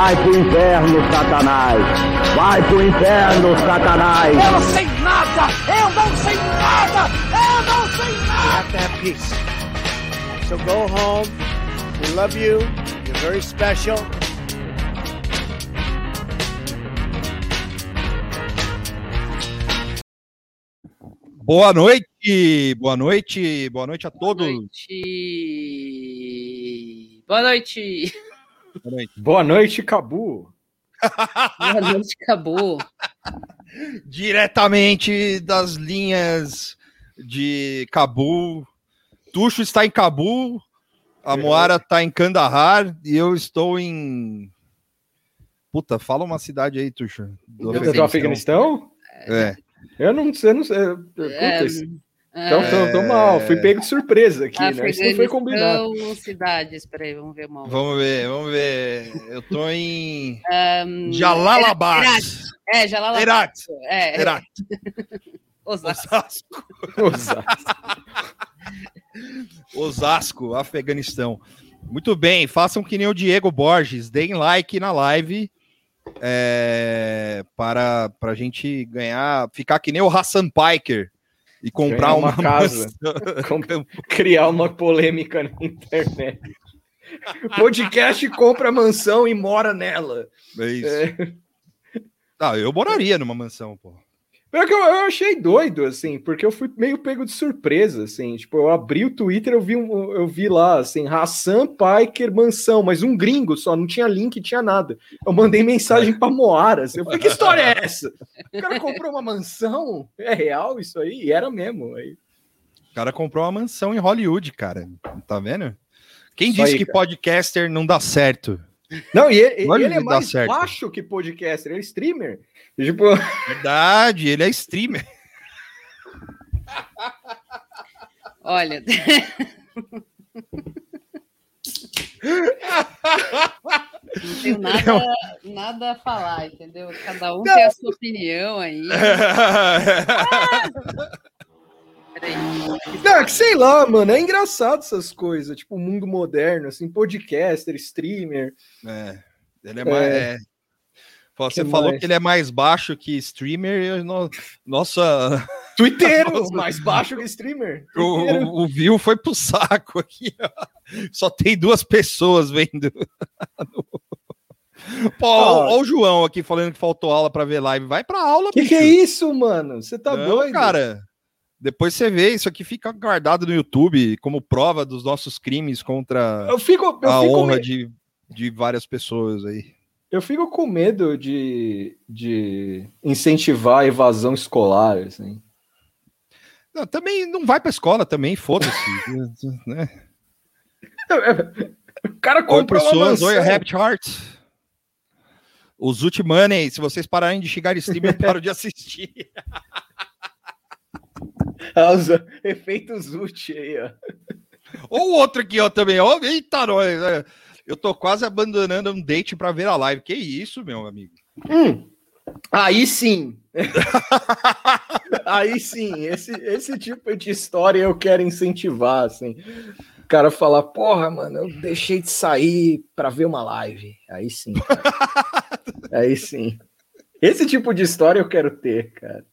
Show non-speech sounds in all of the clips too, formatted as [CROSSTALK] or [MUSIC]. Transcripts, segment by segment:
Vai pro inferno, Satanás! Vai pro inferno, Satanás! Eu não sei nada! Eu não sei nada! Eu não sei nada! have to have peace. So go home. We love you. You're very special. Boa noite, boa noite, boa noite a todos. Boa noite. Boa noite. Boa noite. Boa noite, Cabu. [LAUGHS] Boa noite, acabou. Diretamente das linhas de Cabul. Tuxo está em Cabul, a Moara está em Kandahar e eu estou em. Puta, fala uma cidade aí, Tuxo. Do Do Afeganistão? É. Eu não sei, não sei. Puta, É, isso- então, tô, tô mal. Fui pego de surpresa aqui, né? Isso não foi combinado. Cidades, peraí, vamos ver uma. Vamos ver, vamos ver. Eu tô em Um, Jalalabad. É, Jalalabad. Herat. É, Herat. [LAUGHS] Osasco. Osasco. Osasco. [LAUGHS] Osasco, Afeganistão. Muito bem, façam que nem o Diego Borges, deem like na live é, para a gente ganhar, ficar que nem o Hassan Piker e comprar uma, uma casa. [LAUGHS] Criar uma polêmica na internet. Podcast compra mansão e mora nela. É isso. É. Ah, eu moraria numa mansão, pô. Pior que eu, eu achei doido, assim, porque eu fui meio pego de surpresa, assim. Tipo, eu abri o Twitter, eu vi, um, eu vi lá, assim, Hassan Piker mansão, mas um gringo só, não tinha link, tinha nada. Eu mandei mensagem pra Moara, assim, eu falei, que história é essa? O cara comprou uma mansão? É real isso aí? E era mesmo. Aí. O cara comprou uma mansão em Hollywood, cara. Tá vendo? Quem Isso disse aí, que cara. podcaster não dá certo? Não, e ele, ele é mais baixo que podcaster, ele é streamer. Tipo, [LAUGHS] Verdade, ele é streamer. Olha. Não tenho nada, nada a falar, entendeu? Cada um tem a sua opinião aí. [LAUGHS] Peraí. Não, é que sei lá, mano, é engraçado essas coisas, tipo, o mundo moderno, assim, podcaster, streamer. É, ele é mais. É. Você Que falou mais? que ele é mais baixo que streamer. no- Nossa, [LAUGHS] Twitteiro, Nossa. mais baixo que streamer. [LAUGHS] o, Twitteiro. o, o view foi pro saco aqui. ó. Só tem duas pessoas vendo. [LAUGHS] Pô, ó, ó o João aqui falando que faltou aula pra ver live. Vai pra aula, Que que é isso, mano? Você tá Não, doido? cara. Depois você vê, isso aqui fica guardado no YouTube como prova dos nossos crimes contra Eu fico, eu a fico, honra me- de, de várias pessoas aí. Eu fico com medo de, de incentivar a evasão escolar, assim. Não, também não vai pra escola também, foda-se. [LAUGHS] né? O cara Oi, comprou uma pessoas, oi, Rabbit Heart. O Zut Money, se vocês pararem de xingar stream, eu paro de assistir. [LAUGHS] Ah, os efeitos úteis aí, ó. Ou outro aqui, ó, também, ó. Eita, nós. Eu tô quase abandonando um date pra ver a live. Que isso, meu amigo? Hum, aí sim. [LAUGHS] aí sim, esse, esse tipo de história eu quero incentivar, assim. O cara falar, porra, mano, eu deixei de sair pra ver uma live. Aí sim. cara. [LAUGHS] aí sim. Esse tipo de história eu quero ter, cara.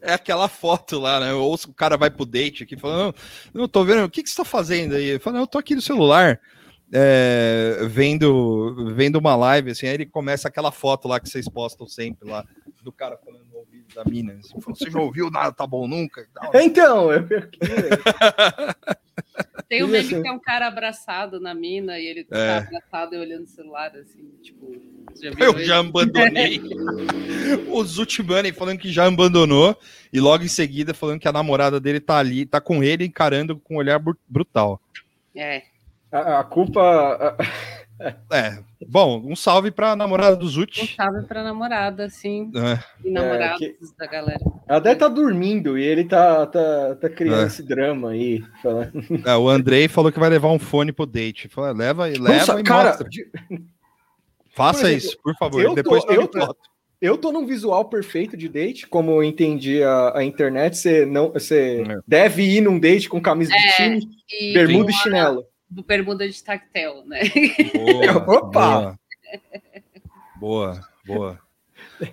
É aquela foto lá, né? Ou o cara vai pro date aqui falando, não, não tô vendo, o que, que você tá fazendo aí? Eu falo, não, eu tô aqui no celular, é, vendo, vendo uma live, assim, aí ele começa aquela foto lá que vocês postam sempre lá, do cara falando no ouvido da mina. Assim, você já ouviu nada, tá bom nunca? e tal. Então, eu, Tem um meme assim? que é um cara abraçado na mina e ele É. tá abraçado e olhando o celular, assim, tipo. já Eu ele? já abandonei. [LAUGHS] o Zutmani falando que já abandonou e logo em seguida falando que a namorada dele tá ali, tá com ele encarando com um olhar bru- brutal. É. A, a culpa. É. Bom, um salve pra namorada do Um Zut. salve pra namorada, sim. É. E namorados que- da galera. Ela deve estar dormindo e ele tá, tá, tá criando É. esse drama aí. falando. É, o Andrei falou que vai levar um fone pro date. Falou, leva, leva Nossa, e cara, mostra. de- Faça por exemplo, isso, por favor. eu tô- Depois tome eu tô- foto. eu tô num visual perfeito de date, como eu entendi a, a internet, você não, você É. deve ir num date com camisa de É, time, E bermuda e chinelo. Bermuda de tactel, né? Boa, [LAUGHS] Opa! Boa, boa, boa.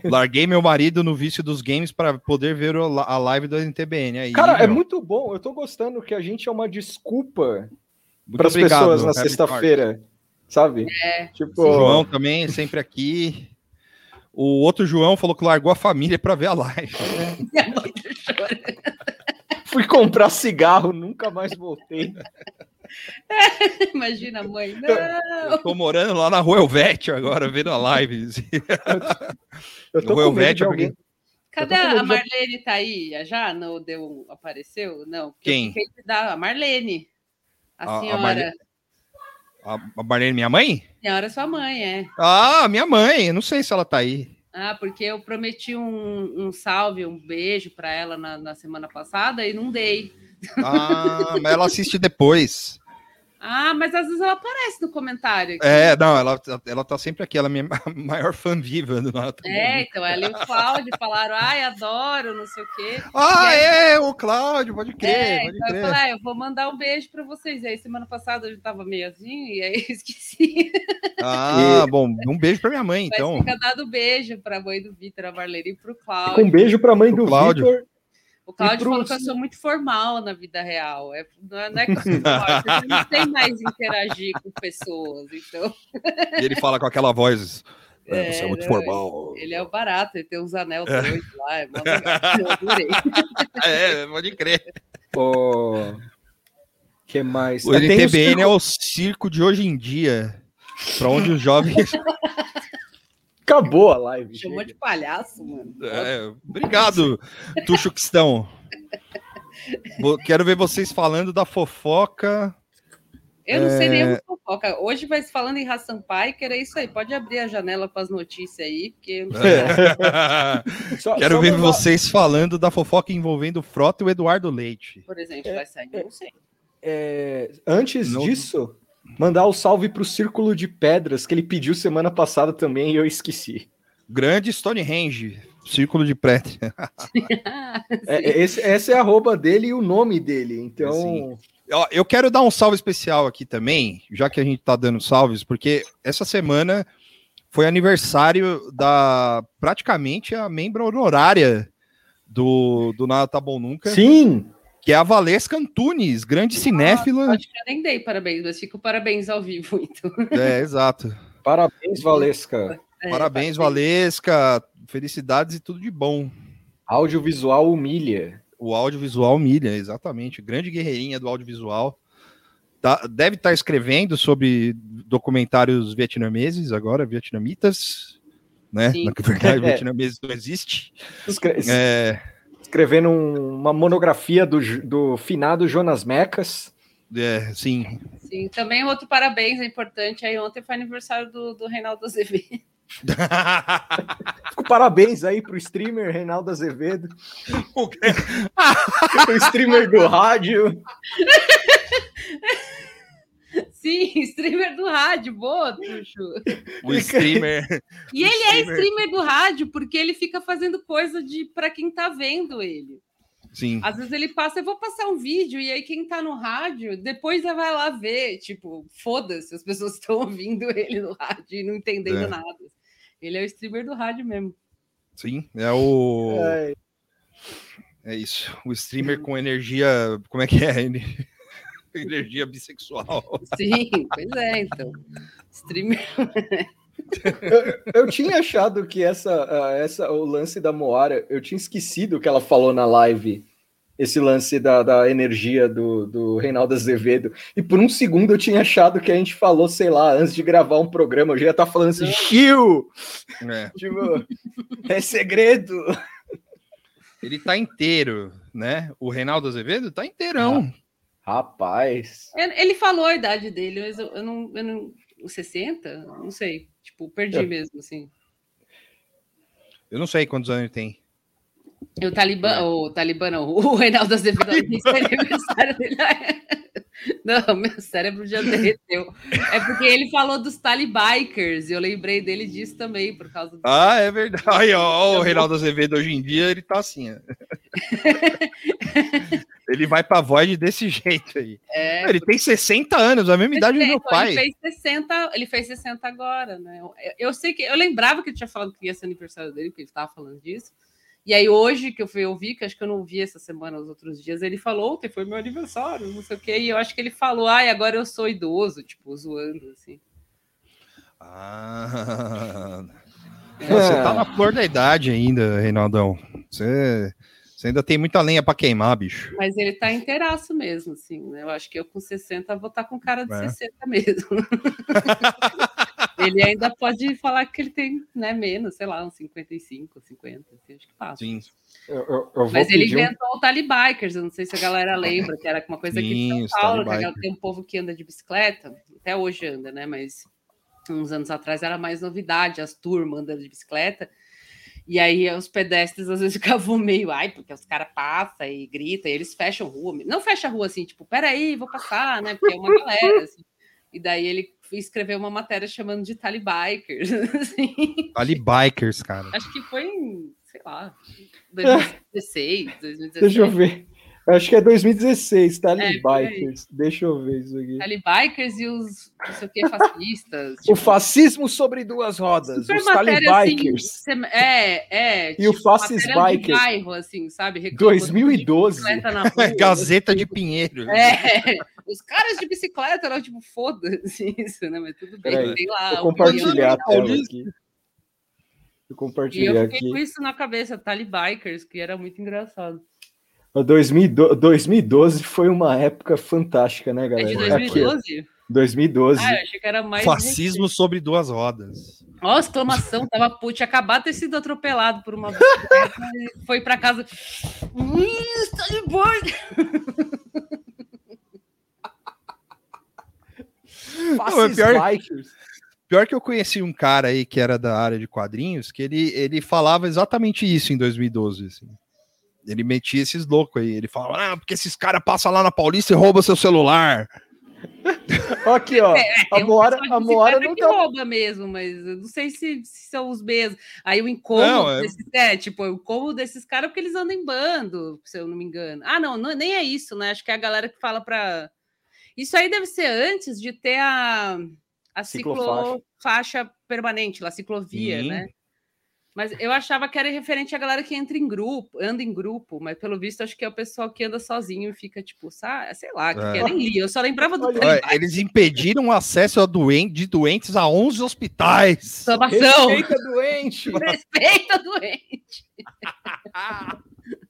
Larguei meu marido no vício dos games para poder ver a live do NTBN. Aí, Cara, é meu, muito bom. Eu tô gostando que a gente é uma desculpa para as pessoas na sexta-feira, sabe? É. Tipo, O João também, sempre aqui. O outro João falou que largou a família para ver a live. Minha mãe tá chorando. fui comprar cigarro, nunca mais voltei. [LAUGHS] Imagina a mãe. Não! Eu tô morando lá na Rua Helvétia agora, vendo a live. [LAUGHS] Eu tô Rua alguém. Cadê a de- Marlene? Tá aí? Já? Não deu, apareceu? Não. Quem? dar- A Marlene. A, A- a senhora. Marlene? A a Marlene, minha mãe? A senhora é sua mãe, é. Ah, minha mãe. Não sei se ela tá aí. Ah, porque eu prometi um, um salve, um beijo para ela na, na semana passada e não dei. Ah, mas ela assiste depois. Ah, mas às vezes ela aparece no comentário. aqui. É, não, ela, ela tá sempre aqui, ela é minha [LAUGHS] maior fã viva do Nato. É, então ela e o Cláudio falaram, ai, adoro, não sei o quê. Ah, aí- é, o Cláudio, pode crer, É, pode então eu crer. falei, ah, eu vou mandar um beijo para vocês. E aí, semana passada eu tava meio assim, e aí [LAUGHS] eu esqueci. Ah, bom, um beijo pra minha mãe, Mas então. fica dado beijo para a mãe do Vitor, a Marlene, e pro Com um Cláudio. beijo pra mãe Pro do Cláudio. Vitor. O Cláudio pro- falou que eu sou muito formal na vida real. É, não é, não é que eu sou forte, eu não sei mais interagir com pessoas. Então, E ele fala com aquela voz. É, É, você é muito não, formal. ele é o barato, ele tem uns anel doidos lá, é [LAUGHS] adorei. É, pode crer. O que mais? O tem NTBN é o circo de hoje em dia. Pra onde os jovens. [LAUGHS] Acabou a live. Chamou chega. de palhaço, mano. É, obrigado, Tuxo Quistão. Vou- Quero ver vocês falando da fofoca. Eu não sei É. nenhuma fofoca. Hoje vai se falando em Hassan Piker, é isso aí. Pode abrir a janela com as notícias aí, porque eu não sei. Só- Quero só ver vocês falando da fofoca envolvendo o Frota e o Eduardo Leite. por exemplo, vai sair. Eu não sei. é, antes Não- disso, mandar o salve pro Círculo de Pedras, que ele pediu semana passada também e eu esqueci. Grande Stonehenge, círculo de prédio. [LAUGHS] É, é, esse, essa é a arroba dele e o nome dele. Então, Sim. Eu quero dar um salve especial aqui também, já que a gente tá dando salves, porque essa semana foi aniversário da praticamente a membro honorária do, do Nada Tá Bom Nunca, sim, que é a Valesca Antunes, grande cinéfila. Acho que eu nem dei parabéns, mas fico parabéns ao vivo, [LAUGHS] então. É, exato. parabéns, Valesca. É, Parabéns, Valesca. Felicidades e tudo de bom. Audiovisual humilha. O audiovisual milha, exatamente. Grande guerreirinha do audiovisual. Tá- deve estar escrevendo sobre documentários vietnameses agora, vietnamitas, né? Sim. Na verdade, [LAUGHS] É. vietnameses não existe. Escre- É, Escrevendo um- uma monografia do, do finado Jonas Mecas. é, sim. Sim, também outro parabéns é importante. Aí ontem foi aniversário do, do Reinaldo Azevedo. [LAUGHS] Fico parabéns aí pro streamer Reinaldo Azevedo, O quê? [LAUGHS] o streamer do rádio. [LAUGHS] [LAUGHS] Sim, streamer do rádio, boa, Tuxo. o streamer. E O ele é streamer. streamer do rádio porque ele fica fazendo coisa de para quem tá vendo ele. Sim. Às vezes ele passa, eu vou passar um vídeo, e aí quem tá no rádio, depois já vai lá ver, tipo, foda-se, as pessoas [LAUGHS] estão ouvindo ele no rádio e não entendendo É. nada. Ele é o streamer do rádio mesmo. Sim. É o. É, É isso. O streamer com energia. Como é que é? Ener- [LAUGHS] Energia bissexual. Sim, pois é, então. Streamer. eu tinha achado que essa, ah, essa, o lance da Moara, eu tinha esquecido que ela falou na live, esse lance da, da energia do, do Reinaldo Azevedo. E por um segundo eu tinha achado que a gente falou, sei lá, antes de gravar um programa, eu já ia estar falando assim, Chiu! É. Tipo, é segredo. Ele tá inteiro, né? O Reinaldo Azevedo tá inteirão. Rapaz. Ele falou a idade dele, mas eu, eu não, eu não. Os 60? Não sei. Tipo, perdi É. mesmo, assim. Eu não sei quantos anos ele tem. E o Talibã, o Talibã não, o Reinaldo Azevedo, é aniversário dele. [LAUGHS] Não, meu cérebro já derreteu. É porque ele falou dos Talibikers e eu lembrei dele disso também, por causa do. Ah, é verdade. [LAUGHS] Aí, ó, o Reinaldo Azevedo hoje em dia, ele tá assim. ó. [LAUGHS] ele vai pra Void desse jeito aí. É, Ele tem 60 anos, a mesma idade do meu Ele pai. fez 60, ele fez 60 agora, né? Eu, eu sei que eu lembrava que ele tinha falado que ia ser aniversário dele, porque ele estava falando disso. E aí, hoje que eu fui ouvir, que acho que eu não vi essa semana, os outros dias, ele falou: ontem foi meu aniversário, não sei o quê. E eu acho que ele falou: ai, agora eu sou idoso, tipo, zoando, assim. Ah, você tá na flor da idade ainda, Reinaldão. Você, você ainda tem muita lenha pra queimar, bicho. Mas ele tá inteiraço mesmo, assim, né? Eu acho que eu com 60 vou estar com cara de É. 60 mesmo. [LAUGHS] ele ainda pode falar que ele tem, né, menos, sei lá, uns 55, 50, assim, acho que passa. Sim. Eu, eu- eu Mas ele pedir um- inventou o Talibikers, eu não sei se a galera lembra, que era uma coisa aqui Sim, os São Paulo, que tem um povo que anda de bicicleta, até hoje anda, né? Mas uns anos atrás era mais novidade, as turmas andando de bicicleta. E aí os pedestres às vezes [LAUGHS] ficavam meio, ai, porque os caras passam e gritam, e eles fecham rua. Não fecha a rua assim, tipo, peraí, vou passar, né? Porque é uma galera, assim. E daí ele escreveu uma matéria chamando de Talibikers, [LAUGHS] assim. Ali bikers, cara. Acho que foi em, sei lá, 2016, 2017. [LAUGHS] Deixa eu ver. Acho que é 2016, tá ali, É. Deixa eu ver isso aqui. Talibikers e os, não sei o que, fascistas. O fascismo sobre duas rodas, super os matéria, Talibikers. Assim, é, é. E o Fascist Bikers. bairro, assim, sabe? Reclamando de 2012. bicicleta na [LAUGHS] rua. Gazeta de Pinheiro. É, os caras de bicicleta eram tipo, foda-se [LAUGHS] isso, né? Mas tudo bem, Peraí, tem lá. Vou compartilhar a tela Paulista. aqui. Vou E eu fiquei aqui. com isso na cabeça, Talibikers, que era muito engraçado. O 2012 2012 foi uma época fantástica, né, É galera? de Aqui, ó, 2012? 2012. Ah, eu achei que era mais. Fascismo sobre duas rodas. Ó, exclamação, tava puto, tinha acabado de ter sido atropelado por uma e [LAUGHS] foi pra casa. Hum, está de boa. Fascist pior- Bikers. Pior que eu conheci um cara aí que era da área de quadrinhos, que ele, ele falava exatamente isso em 2012. assim. Ele metia esses loucos aí. Ele falava, ah, porque esses caras passam lá na Paulista e roubam seu celular. [LAUGHS] Aqui, ó. É, a tem um Moara, a Moara não que tá. rouba mesmo, mas eu não sei se, se são os mesmos. Aí o incômodo Não, é- desses, é, tipo, o incômodo desses caras é porque eles andam em bando, se eu não me engano. Ah, não, não nem é isso, né? Acho que é a galera que fala para Isso aí deve ser antes de ter a, a Ciclofaixa. ciclofaixa permanente, lá, ciclovia, Sim. né? Mas eu achava que era referente à galera que entra em grupo, anda em grupo, mas pelo visto acho que é o pessoal que anda sozinho e fica tipo, sei lá, que É. que nem li, eu só lembrava do Olha, Talibã. eles impediram o acesso a doen- de doentes a 11 hospitais. Exclamação! Respeita doente. Respeita a doente. [LAUGHS] [LAUGHS]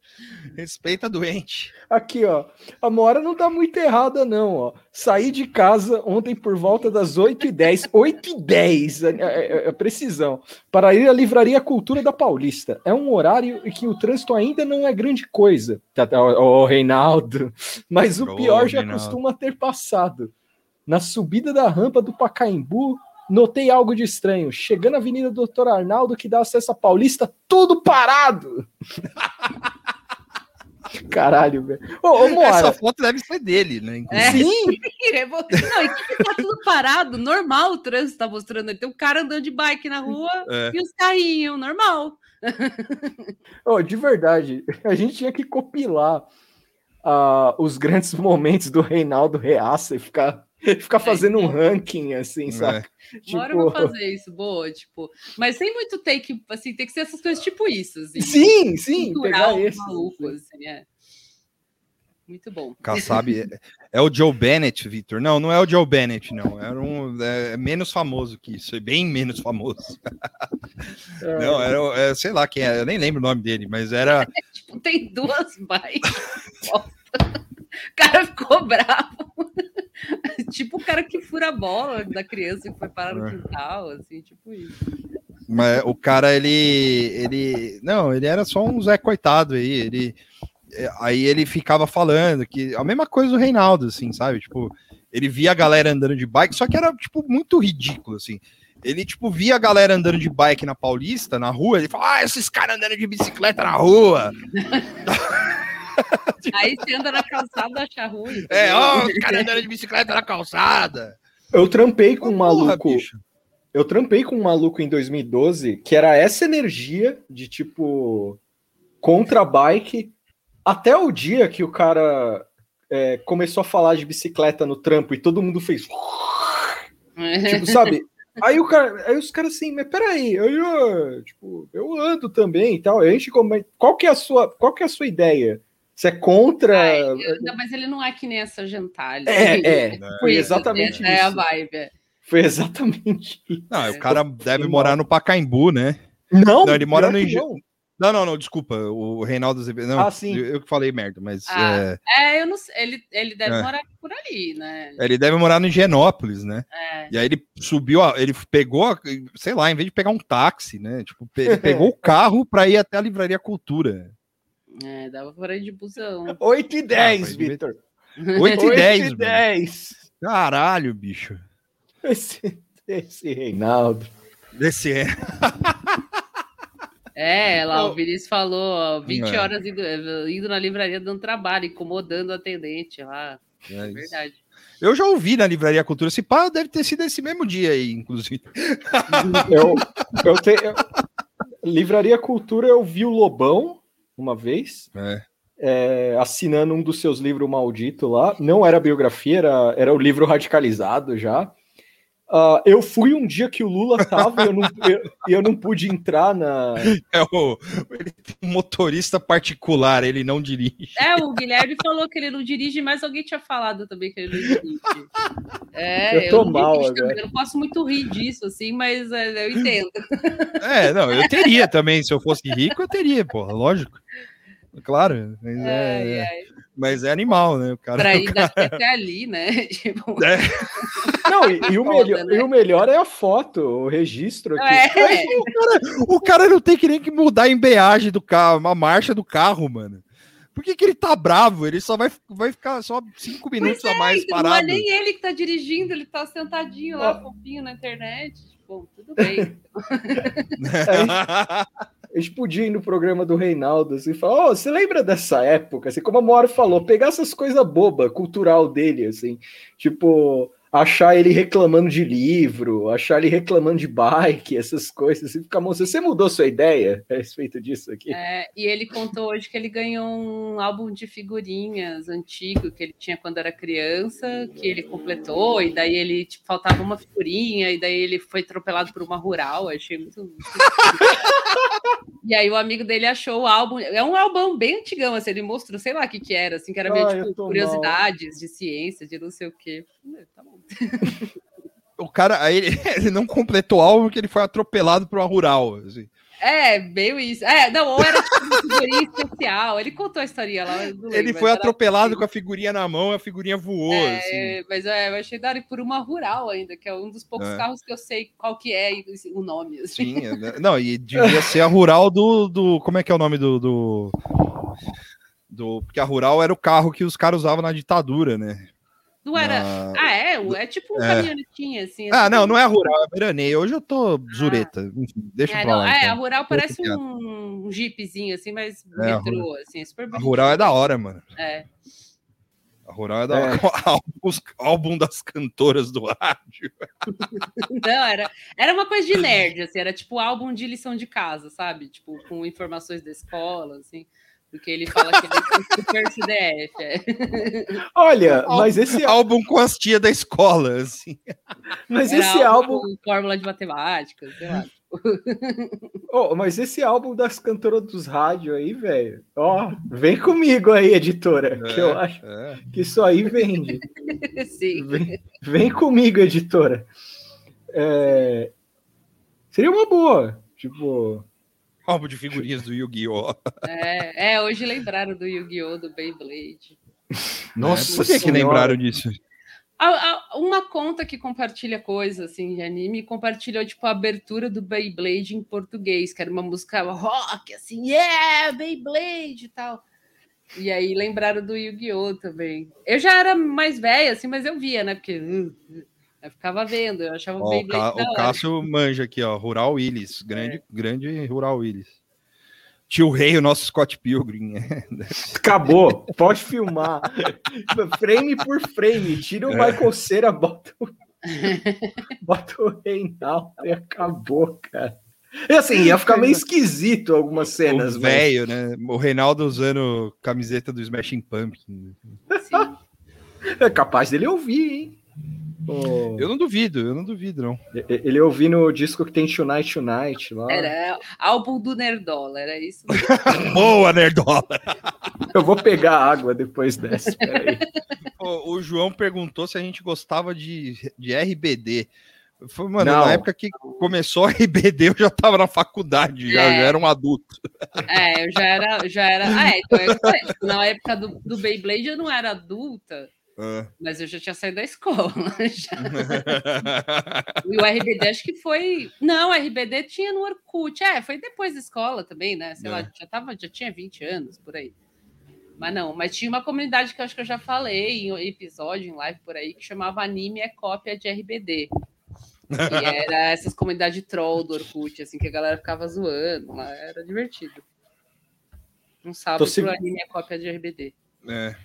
Respeita doente. Aqui, ó. A Moara não tá muito errada, não, ó. Saí de casa ontem por volta das 8h10. 8h10, é, é- é precisão. Para ir à Livraria Cultura da Paulista. É um horário em que o trânsito ainda não é grande coisa. Tá, tá, Ô, ô, Reinaldo. Mas o Ô, pior já costuma ter passado. Na subida da rampa do Pacaembu, notei algo de estranho. Chegando à Avenida Doutor Arnaldo, que dá acesso à Paulista, tudo parado! [LAUGHS] Caralho, velho. Ô, ô Moara, Essa foto deve ser dele, né? É. sim, [LAUGHS] vou- Não, e que tá tudo parado, normal o trânsito tá mostrando. Tem um cara andando de bike na rua É. e os carrinhos, normal. Ô, de verdade, a gente tinha que compilar ah, os grandes [LAUGHS] momentos do Reinaldo Reaça e ficar, [LAUGHS] ficar fazendo um ranking, assim, É. sabe? Eu vou fazer isso, boa, tipo. Mas sem muito take, assim, tem que ser essas coisas tipo isso. Assim, Sim, sim, cultural, pegar esse. maluco, assim, é. Muito bom. Kassab [LAUGHS] é, é o Joe Bennett, Victor. Não, não é o Joe Bennett, não. Era um é, menos famoso que isso, é bem menos famoso. É. Não, era, o- é, sei lá quem é, eu nem lembro o nome dele, mas era [LAUGHS] Tipo, tem duas bikes. [LAUGHS] o cara ficou bravo. [LAUGHS] tipo o cara que fura a bola da criança que foi parar no É. quintal, assim, tipo isso. Mas o cara, ele, ele. Não, ele era só um Zé Coitado aí. Ele, é, aí ele ficava falando que a mesma coisa do Reinaldo, assim, sabe? Tipo, ele via a galera andando de bike, só que era, tipo, muito ridículo, assim. Ele, tipo, via a galera andando de bike na Paulista, na rua, ele falava, ah, esses caras andando de bicicleta na rua. [LAUGHS] [LAUGHS] Aí você anda na calçada, acha ruim. É, ó, os caras [LAUGHS] andando de bicicleta na calçada. Eu trampei com um Porra, maluco. bicho. Eu trampei com um maluco em 2012 que era essa energia de tipo contra a bike até o dia que o cara é, começou a falar de bicicleta no trampo e todo mundo fez. [LAUGHS] Tipo, sabe? Aí, o cara, aí os caras assim, mas peraí, eu, eu, tipo, eu ando também e tal. A gente qual, que é a sua, qual que é a sua ideia? Você é contra. Ai, não, mas ele não é que nem essa gentalha. É, é, Tipo foi isso, exatamente né? É a isso. vibe. é. Foi exatamente isso. Não, o cara deve Sim, morar mano. no Pacaembu, né? Não, Não, ele mora no que Engen- não. Não, não, não, desculpa. O Reinaldo Azevedo. Não, Ah, sim. Eu, que falei merda, mas. Ah, é, É, eu não sei. Ele, ele deve É. morar por ali, né? ele deve morar no Higienópolis, né? É. E aí ele subiu, a- ele pegou, a- sei lá, em vez de pegar um táxi, né? Tipo, ele pegou [LAUGHS] o carro pra ir até a Livraria Cultura. É, dava por aí de busão. [LAUGHS] 8 e 10, Ah, Vitor. 8 e 10, e mano. 10. Caralho, bicho. Esse, esse Reinaldo. Desse é. [LAUGHS] É, lá Não. o Vinícius falou, ó, 20 É. horas indo, indo na livraria dando trabalho, incomodando o atendente lá. É verdade. Eu já ouvi na Livraria Cultura. Esse pá deve ter sido esse mesmo dia aí, inclusive. Eu, eu tenho. eu- Livraria Cultura, eu vi o Lobão uma vez, É. é, assinando um dos seus livros maldito lá. Não era biografia, era, era o livro radicalizado já. Ah, eu fui um dia que o Lula tava e eu não, eu, eu não pude entrar na. É o ele tem um motorista particular, ele não dirige. É, o Guilherme falou que ele não dirige, mas alguém tinha falado também que ele não dirige. É, Eu tô não mal dirijo agora. também, Eu não posso muito rir disso, assim, mas é, eu entendo. É, não, eu teria também. Se eu fosse rico, eu teria, porra, lógico. Claro, mas é, é- ai. mas é animal, né? O cara, Pra o ir cara- daqui até ali, né? [LAUGHS] Tipo, É. Não, e, e o Foda, melhor, né? e o melhor é a foto, o registro aqui. é, O cara não tem que nem que mudar a embreagem do carro, a marcha do carro, mano. Por que, que ele tá bravo? Ele só vai, vai ficar só cinco minutos a mais não é parado. nem ele que tá dirigindo, ele tá sentadinho lá, fofinho na internet. Bom, tudo bem. [LAUGHS] [LAUGHS] A gente podia ir no programa do Reinaldo assim, e falar: Ô, você lembra dessa época? Assim, como a Mora falou, pegar essas coisas boba, cultural dele, assim, tipo, achar ele reclamando de livro, achar ele reclamando de bike, [LAUGHS] essas coisas, assim, ficar, moça, você mudou sua ideia a respeito disso aqui? É, e ele contou hoje que ele ganhou um álbum de figurinhas antigo que ele tinha quando era criança, que ele completou, e daí ele tipo, faltava uma figurinha, e daí ele foi atropelado por uma rural. Achei muito. [LAUGHS] E aí o amigo dele achou o álbum. É um álbum bem antigão, assim, ele mostrou, sei lá o que, que era, assim, que era meio Ai, eu tipo curiosidades de ciência, de não sei o quê. Tá bom. o cara, aí ele, [LAUGHS] ele não completou o álbum porque ele foi atropelado por uma rural. assim. É, meio isso. É, não, ou era tipo uma figurinha especial. Ele contou a historinha lá. lembro, Ele foi atropelado assim. com a figurinha na mão, a figurinha voou. É, assim. mas é, eu achei da hora por uma rural ainda, que é um dos poucos É. carros que eu sei qual que é e o nome. Assim. Sim, é, né? não, e devia ser a rural do, do. Como é que é o nome do, do. do- Porque a rural era o carro que os caras usavam na ditadura, né? Não era. Na- Ah, é? É tipo um É. caminhonetinho, assim. Ah, assim. não, não é a rural, é a veraneia. Hoje eu tô zureta. Enfim, deixa É, pra não, lá. é, a então. rural parece um, um jeepzinho, assim, mas É, a metrô, assim, é super A bonitinho. rural é da hora, mano. É. A rural é da É. hora. [LAUGHS] Álbuns- álbum das cantoras do rádio. [LAUGHS] Não, era, era uma coisa de [LAUGHS] nerd, assim, era tipo álbum de lição de casa, sabe? Tipo, com informações da escola, assim. Porque ele fala que ele é super CDF. É. Olha, mas esse, Álbum com as tia da escola, assim. mas Era esse álbum, com fórmula de matemática, sei lá. [LAUGHS] oh, mas esse álbum das cantoras dos rádios aí, velho, ó, vem comigo aí, editora, que eu acho É. que isso aí vende. [LAUGHS] Sim. Vem, vem comigo, editora. É, seria uma boa. Tipo, Álbum de figurinhas do Yu-Gi-Oh! É, é, hoje lembraram do Yu-Gi-Oh! do Beyblade. nossa, Por que, que lembraram disso? A- a- Uma conta que compartilha coisa assim de anime compartilhou tipo a abertura do Beyblade em português, que era uma música rock, assim, yeah, Beyblade e tal. E aí lembraram do Yu-Gi-Oh! também. Eu já era mais velha, assim, mas eu via, né? Porque uh, uh, eu ficava vendo, eu achava Ó, bem o, Ca- o. Cássio manja aqui, ó. Rural Willis. É. Grande, grande Rural Willis. Tio Rei, o nosso Scott Pilgrim. é. Acabou. Pode filmar. frame por frame. Tira o Michael Cera, bota o, bota o Reinaldo e acabou, cara. E assim, ia ficar meio esquisito algumas cenas, o mas velho, né? O Reinaldo usando camiseta do Smashing Pumpkin. Sim. é capaz dele ouvir, hein? Pô, Eu não duvido, eu não duvido, não. Ele ouvindo o disco que tem Tonight Tonight lá. Era álbum do Nerdola, era isso. [LAUGHS] Boa, Nerdola! Eu vou pegar água depois dessa. Peraí. [LAUGHS] O, o João perguntou se a gente gostava de, de RBD. Foi, mano, Não. na época que começou [LAUGHS] a RBD, eu já tava na faculdade, já, É. já era um adulto. É, eu já era, já era. Ah, é, então eu tipo, na época do, do Beyblade eu não era adulta, mas eu já tinha saído da escola. [LAUGHS] [LAUGHS] E o RBD acho que foi. Não, o RBD tinha no Orkut. É, foi depois da escola também, né? Sei É. lá, já, tava, já tinha 20 anos por aí. Mas não, mas tinha uma comunidade que eu acho que eu já falei em episódio, em live por aí, que chamava Anime é cópia de RBD. Que [LAUGHS] era essas comunidades troll do Orkut, assim, que a galera ficava zoando. Lá era divertido. Um salve Tô se- pro Anime é cópia de RBD. É.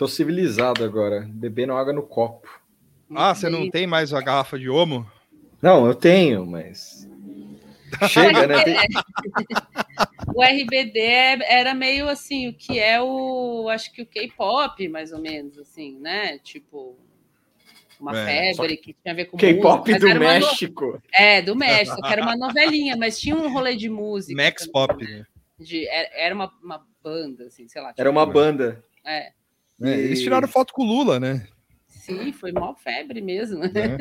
Tô civilizado agora, bebendo água no copo. Ah, você não tem mais a garrafa de homo? Não, eu tenho, mas. [LAUGHS] Chega, né? Tem- [LAUGHS] O RBD era meio assim, o que é o. Acho que o K-pop, mais ou menos, assim, né? Tipo. Uma É, febre que tinha a ver com K-pop do uma no- México. É, do México, que era uma novelinha, mas tinha um rolê de música. Max também, Pop. né? De, era, uma, uma banda, assim, sei lá. Era uma banda. É, É, eles tiraram foto com o Lula, né? sim, foi mó febre mesmo. né? né?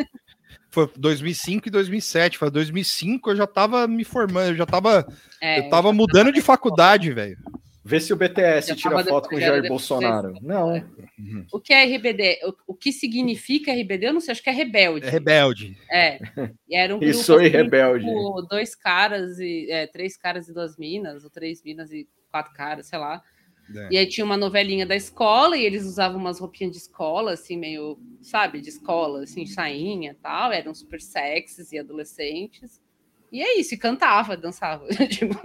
Foi 2005 e 2007. Foi 2005 eu já tava me formando, eu já tava, É, eu tava mudando de faculdade, velho. Vê se o BTS tira tava foto com o Jair depois. Bolsonaro. Não. O que é RBD? O, o que significa RBD? Eu não sei, acho que é rebelde. É rebelde. É. E era um grupo Isso aí, assim, rebelde. tipo, dois caras e é, três caras e duas minas, ou três minas e quatro caras, sei lá. É. E aí tinha uma novelinha da escola e eles usavam umas roupinhas de escola, assim, meio, sabe, de escola, assim, sainha e tal. Eram super sexys e adolescentes. E é isso, e cantava, dançava. [LAUGHS] tipo,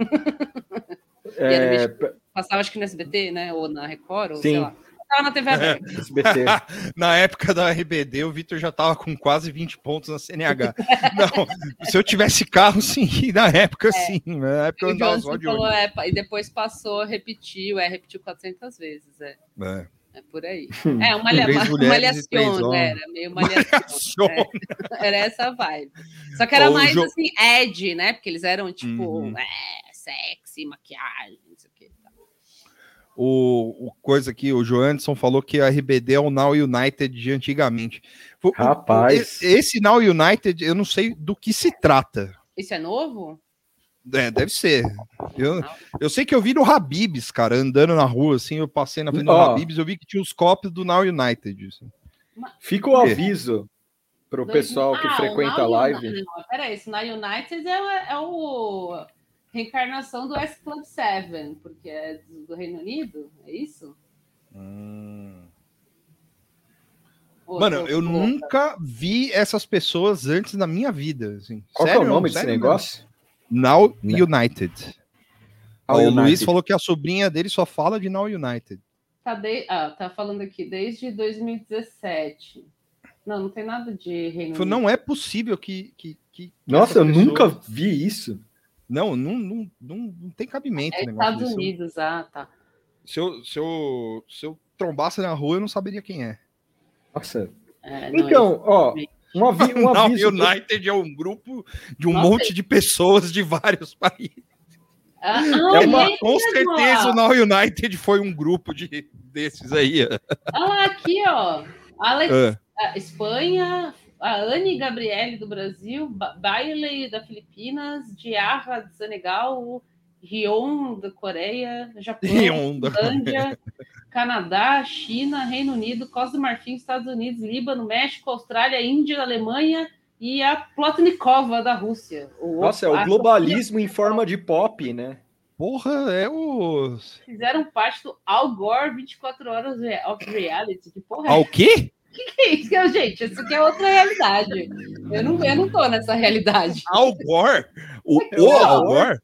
era É, passava acho que no SBT, né? Ou na Record, ou Sim. sei lá. Tava na TV aberta. [LAUGHS] SBT. [LAUGHS] Na época da RBD, o Vitor já tava com quase 20 pontos na CNH. [LAUGHS] Não, se eu tivesse carro, sim, na época, sim. Na época eu É. Andava só de falou, é, e depois passou, repetiu, é, repetiu 400 vezes, é, É. é por aí. É, uma, uma malhação, era meio malhação. É, era essa vibe. Só que era Ô, mais Jo- assim, Ed, né? Porque eles eram tipo, Uhum. é, sexy, maquiagem, o. O, o coisa que o Joanderson falou que a RBD é o Now United de antigamente. O- o- Rapaz. e- Esse Now United, eu não sei do que se trata. Isso é novo? É, deve ser. Eu, eu sei que eu vi no Habibs, cara, andando na rua, assim, eu passei na frente do Ó. Habibs, eu vi que tinha os copos do Now United. assim. Fica o aviso pro Dois- pessoal que Ah, o frequenta a live. Não, peraí, esse Now United é, o- é o reencarnação do S Club 7, porque é do, Reino Unido, é isso? Ou Mano, eu nunca vi essas pessoas antes na minha vida. Assim. Qual que é Sério, o nome sério desse negócio? Now. United. Now Ó, o United. Luiz falou que a sobrinha dele só fala de Now United. Tá, de... ah, tá falando aqui desde 2017. Não, não tem nada de Reino Unido. não é possível que. que, que Nossa, eu essas pessoas- nunca vi isso. Não, não, não, não, não tem cabimento. É negócio Estados desse. Unidos, ah, tá. Se eu, se, eu, se eu trombasse na rua, eu não saberia quem é. Nossa. É, não, Então, ó, um, avi um [LAUGHS] aviso. United é um grupo de um Nossa. monte de pessoas de vários [LAUGHS] países. Ah, É ah, uma- e Com certeza o Now United foi um grupo de, desses aí. ó. Olha lá, aqui, ó. Alex, Ah. a Espanha, a Anne Gabriele do Brasil, Ba- Bailey da Filipinas, Diarra do Senegal, Rion da Coreia, Japão, Finlândia, Canadá, China, Reino Unido, Costa do Marfim, Estados Unidos, Líbano, México, Austrália, Índia, Alemanha e a Plotnikova da Rússia. O Nossa, é o globalismo em forma de pop, né? Porra, é o. Fizeram parte do Al Gore 24 Horas of Reality. Que porra é Ao quê? que é isso? Gente, isso aqui é outra realidade. Eu não, eu não tô nessa realidade. Al Gore? O, [LAUGHS] o Al Gore?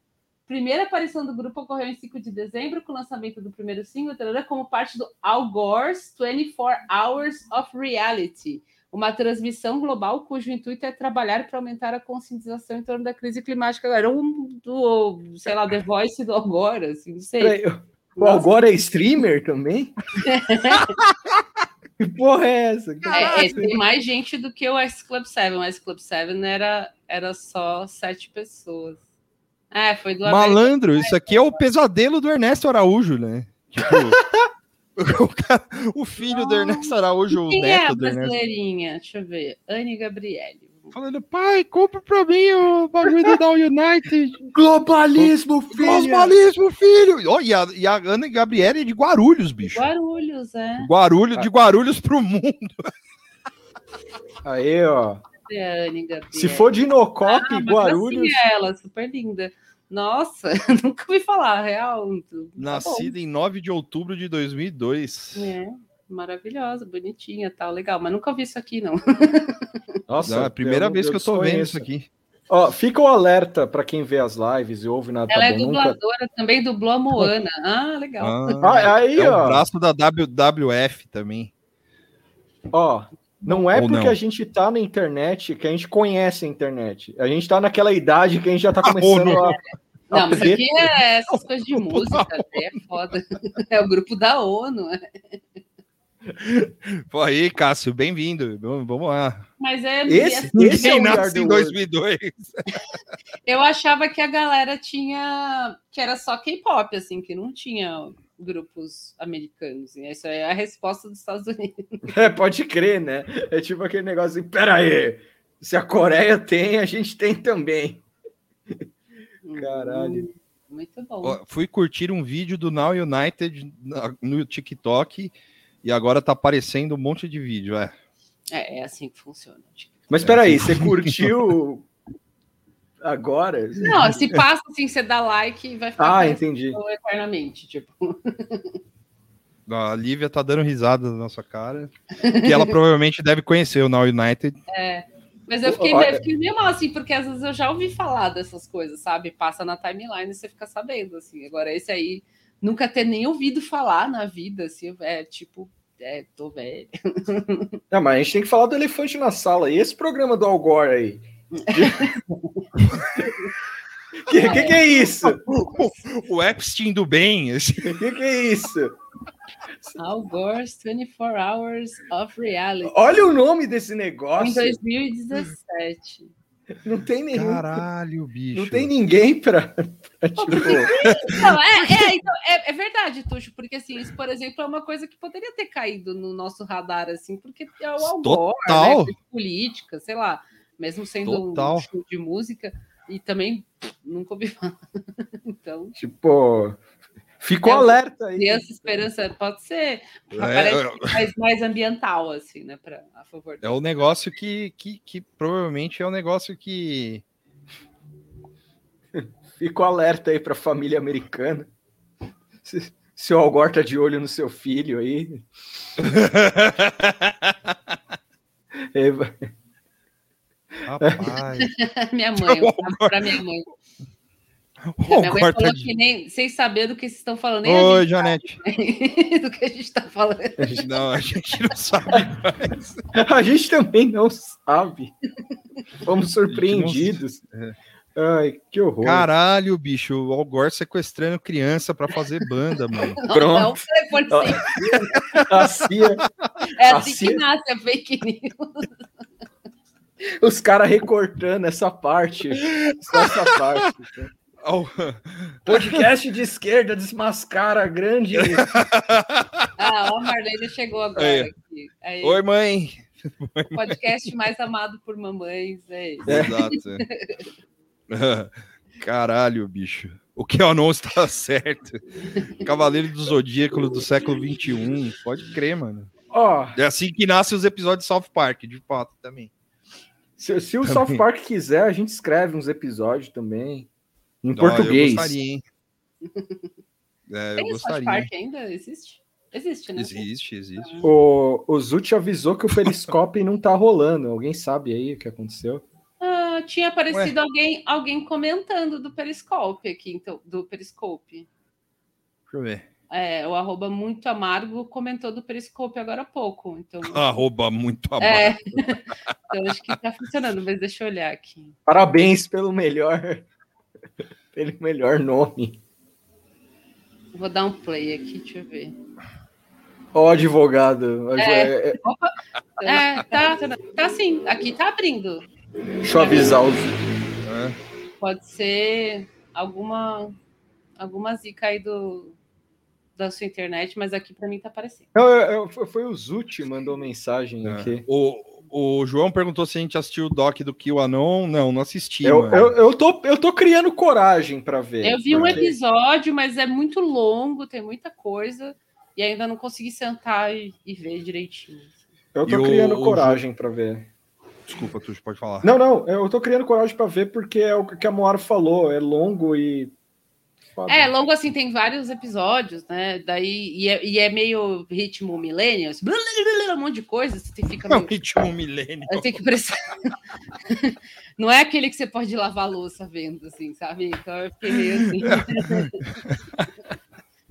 Primeira aparição do grupo ocorreu em 5 de dezembro, com o lançamento do primeiro single, tarará, como parte do Al Gore's 24 Hours of Reality, uma transmissão global cujo intuito é trabalhar para aumentar a conscientização em torno da crise climática. Era um do, sei lá, The Voice do Al Gore, assim, não sei. Peraí, o Al Gore é streamer também? [LAUGHS] que porra é essa? É, é, tem mais gente do que o S Club 7. O S Club 7 era, era só sete pessoas. É, foi do Malandro, isso aqui é o pesadelo do Ernesto Araújo, né? Tipo, [LAUGHS] o, cara- o filho do Ernesto Araújo, o Quem é a neto do Ernesto. brasileirinha? Deixa eu ver. Anne Gabriele. Falando, pai, compra pra mim o bagulho do Down United. Globalismo, filho! Globalismo, filho! Ó, e, a, e a Ana Gabriela é de Guarulhos, bicho. Guarulhos, é. Guarulhos, de Guarulhos pro mundo. [LAUGHS] Aí, ó. Se for de Inocop, Ah, mas Guarulhos. assim é ela, super linda. Nossa, [LAUGHS] nunca ouvi falar, real. Tá bom. Nascida em 9 de outubro de 2002. É, maravilhosa, bonitinha, tal, legal. Mas nunca vi isso aqui, não. [LAUGHS] Nossa, Não, é a primeira eu- vez que eu tô vendo isso aqui. Ó, fica o alerta pra quem vê as lives e ouve nada Ela tá é bom nunca. dubladora, também dublou a Moana. [LAUGHS] Ah, legal. Ah, aí, é ó. o braço da WWF também. Ó, não é Ou porque não. a gente tá na internet que a gente conhece a internet. A gente tá naquela idade que a gente já tá Ah, começando a. Não, mas aqui é essas coisas de [LAUGHS] música, é foda. [LAUGHS] É o grupo da ONU. [LAUGHS] Pô, aí, Cássio, bem-vindo. Vamos lá. Mas é. Esse, assim, esse é o the em World. 2002. [LAUGHS] Eu achava que a galera tinha. que era só K-pop, assim, que não tinha grupos americanos. E essa é a resposta dos Estados Unidos. [LAUGHS] É, pode crer, né? É tipo aquele negócio assim, pera aí, se a Coreia tem, a gente tem também. Caralho. Hum, Muito bom. Fui curtir um vídeo do Now United no TikTok e agora tá aparecendo um monte de vídeo. É. É, é assim que funciona. Mas peraí, você curtiu agora? Não, se passa assim, você dá like e vai ficar Ah, entendi. eternamente. Tipo, A Lívia tá dando risada na nossa cara. Que ela provavelmente deve conhecer o Now United. é. Mas eu fiquei, eu fiquei meio mal, assim, porque às vezes eu já ouvi falar dessas coisas, sabe? Passa na timeline e você fica sabendo, assim. Agora, esse aí, nunca ter nem ouvido falar na vida, assim, é tipo, é, tô velho. [LAUGHS] Não, mas a gente tem que falar do elefante na sala. E esse programa do Algor aí? [LAUGHS] que, que que é isso? O Epstein do bem. esse- Que que é isso? Al Gore's 24 Hours of Reality. Olha o nome desse Em negócio. 2017. Não tem nenhum. Caralho, bicho. Não tem ninguém pra. pra, tipo, [LAUGHS] Não, é, é, então, é, é verdade, Tuxo, porque assim, isso, por exemplo, é uma coisa que poderia ter caído no nosso radar, assim, porque é o Al Gore, Total. né, política, sei lá, mesmo sendo Total. um show de música, e também pff, nunca ouvi falar. [LAUGHS] Então, tipo. Ficou É, alerta aí. criança esperança pode ser É, parece mais, mais ambiental, assim, né, pra, a favor É o negócio que, que, que provavelmente é o negócio que. [LAUGHS] Ficou alerta aí pra família americana. Se, se o Algor tá de olho no seu filho aí. [LAUGHS] Rapaz. [LAUGHS] minha mãe, pra minha mãe. Minha mãe falou de- que nem, sem saber do que vocês estão falando, nem Oi, a gente Janete. sabe [LAUGHS] do que a gente tá falando. Não, a gente não sabe mais. A gente também não sabe. Fomos surpreendidos. Ai, que horror. Caralho, bicho, o Al Gore sequestrando criança pra fazer banda, mano. [LAUGHS] Pronto. Não, Ó. sem A Cia, É assim Assim- que nasce a fake news. os caras recortando essa parte. Só essa parte. [LAUGHS] Ao- [LAUGHS] Podcast de esquerda desmascara a grande. [LAUGHS] Ah, a Marlene chegou agora Aí. aqui. Aí, Oi, mãe. o podcast mais amado por mamães. É isso. Exato. [LAUGHS] Caralho, bicho. O que eu não está certo. Cavaleiro do Zodíaco do século XXI. Pode crer, mano. Ó, É assim que nascem os episódios de South Park, de fato, também. se, se o South Park quiser, a gente escreve uns episódios também. Em Eu português. gostaria, hein? [LAUGHS] É, eu Tem o South gostaria. Park ainda? Existe? Existe, né? Existe, existe. O, o Zut avisou que o Periscope não tá rolando. Alguém sabe aí o que aconteceu? Ah, tinha aparecido alguém, alguém comentando do Periscope aqui, então, do Periscope. Deixa eu ver. É, o arroba muito amargo comentou do Periscope agora há pouco. Então, [LAUGHS] Arroba muito amargo. é, [LAUGHS] então acho que tá funcionando, mas deixa eu olhar aqui. Parabéns pelo melhor. [LAUGHS] pelo melhor nome. Vou dar um play aqui, deixa eu ver. Ó, advogado. É. É, Opa! É, tá, tá, tá sim, aqui tá abrindo. Deixa eu avisar os. Pode ser alguma alguma zica aí do da sua internet, mas aqui para mim tá aparecendo. Não, é- é- foi- o Zut que mandou mensagem É. aqui. O, o João perguntou se a gente assistiu o doc do Kill Anon. Não, não assisti. Eu, eu, eu, tô, eu tô criando coragem pra ver. Eu vi um porque- episódio, mas é muito longo, tem muita coisa e ainda não consegui sentar e, e ver direitinho. Eu tô E o- criando o coragem pra ver. Desculpa, tu pode falar. Não, não, eu tô criando coragem pra ver porque é o que a Moara falou, é longo e. Foda. É, longo assim, tem vários episódios, né? Daí, e é, e é meio ritmo millennials, blá, blá, blá, um monte de coisa, você fica É um meio... ritmo milênio. Eu tenho que prestar. [LAUGHS] Não é aquele que você pode lavar a louça vendo, assim, sabe? Então eu fiquei meio assim. [LAUGHS]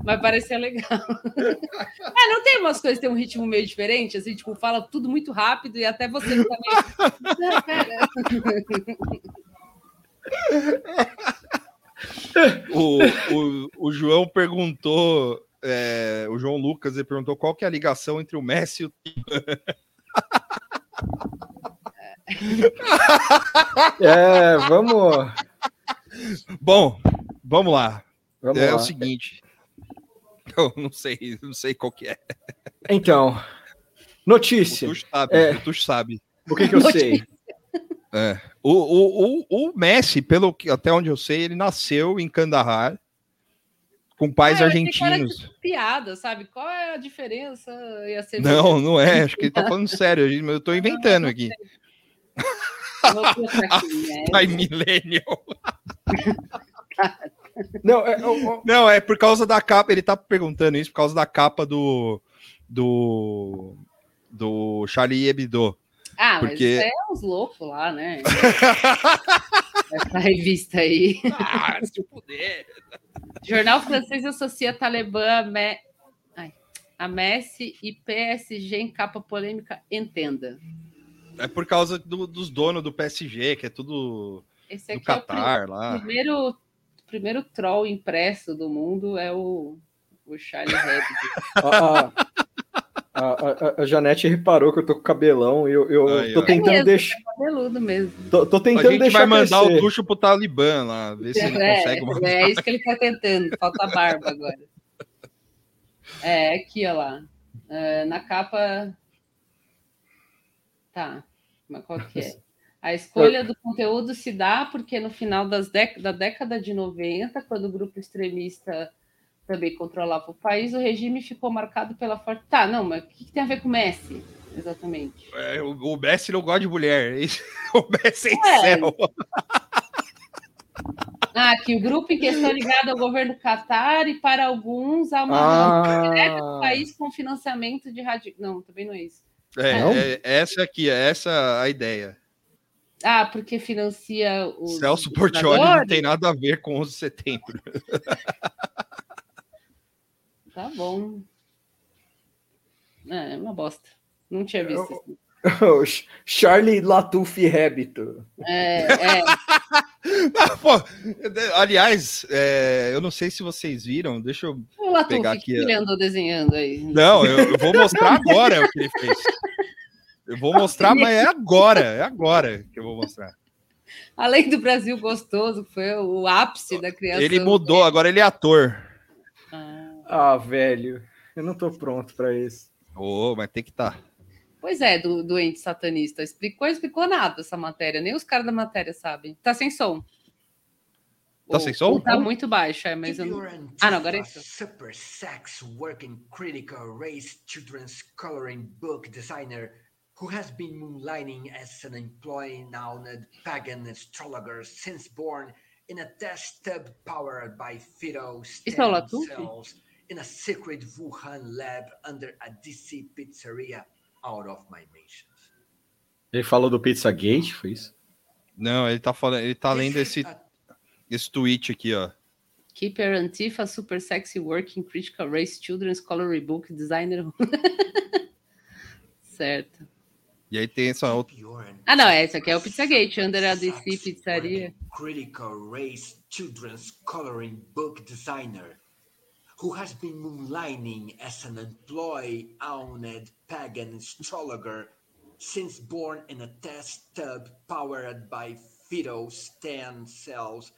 Mas parecia legal. É, não tem umas coisas que tem um ritmo meio diferente, assim, tipo, fala tudo muito rápido e até você meio. [LAUGHS] O, o, o João perguntou. é, o João Lucas ele perguntou qual que é a ligação entre o Messi e o É, vamos. Bom, vamos lá. vamos é lá. o seguinte. Eu não sei, não sei qual que é. Então, O notícia. Tuxo sabe, É. o Tuxo sabe. O que, que eu sei? É. O, o, o, o Messi, pelo que até onde eu sei, ele nasceu em Kandahar com pais Ah, eu era argentinos. Piada, sabe? Qual é a diferença? Ia ser Não, não é. Acho que ele tá falando sério. Eu tô inventando aqui. [LAUGHS] Aqui, né? Millennial. [LAUGHS] Não, é, o- Não, é por causa da capa. Ele tá perguntando isso por causa da capa do do do Charlie Hebdo. Ah, mas Porque- isso é uns loucos lá, né? [LAUGHS] Essa revista aí. Ah, se puder. Jornal francês associa Talibã a, Me... Ai, a Messi e PSG em capa polêmica. Entenda. É por causa do- dos donos do PSG, que é tudo Esse do aqui é o Qatar pri- lá. primeiro, primeiro troll impresso do mundo é o, o Charlie Hebdo. [LAUGHS] a, a, a, a Janete reparou que eu tô com cabelão e eu, eu Aí, tô tentando É mesmo, deixar. Cabeludo mesmo. Tô, tô A tentando gente deixar vai mandar crescer. o Tuxo pro Talibã lá, ver se ele É, consegue mandar. é isso que ele tá tentando. Falta barba agora. É, aqui, ó lá. É, na capa. Tá. Mas qual que é? A escolha do conteúdo se dá porque no final das dec- da década de 90, quando o grupo extremista também controlava o país, o regime ficou marcado pela forte. Tá, não, mas o que, que tem a ver com o Messi? Exatamente. É, o, o Messi não gosta de mulher. [LAUGHS] O Messi é É. céu. [LAUGHS] Ah, que o grupo em questão é ligado ao governo Catar e para alguns há uma relação direta o Ah, país com financiamento de rádio. Não, também não é isso. É, é, essa aqui, é essa a ideia. Ah, porque financia os. Celso Portioli não tem nada a ver com 11 de setembro. [LAUGHS] Tá bom. É, é uma bosta. Não tinha visto isso. [LAUGHS] o Ch- Charlie Latuf Habito. É, é. [LAUGHS] Ah, pô, aliás, é, eu não sei se vocês viram, deixa eu. O Latuf, Pegar o que aqui, ele andou desenhando aí? Não, eu, eu vou mostrar agora o que ele fez. Eu vou mostrar, mas é agora, é agora que eu vou mostrar. Além do Brasil gostoso, foi o ápice da criação. Ele mudou, agora ele é ator. Ah. Velho. Eu não tô pronto pra isso. Ô, mas tem que estar. Pois é, do doente satanista. Explicou, explicou nada essa matéria. Nem os caras da matéria sabem. Tá sem som. Tá sem som? Tá muito baixo, é, mas eu não... Ah, não, agora é isso. Super sex working critical race children's coloring book designer who has been moonlighting as an employee known pagan astrologer since born in a test tub powered by Fido Isso é o stem cells in a secret Wuhan lab under a DC pizzeria out of my mentions. Ele falou do Pizzagate, foi isso? Não, ele tá falando, ele tá lendo esse, esse tweet aqui, ó. Keeper Antifa Super Sexy Working Critical Race Children's Coloring Book Designer. [LAUGHS] certo. E aí tem essa outra. Ah, não, esse aqui é o Pizzagate, under a DC Pizzaria. Critical race children's coloring book designer who has been moonlighting as an employee owned pagan astrologer since born in a test tub powered by fetal stem cells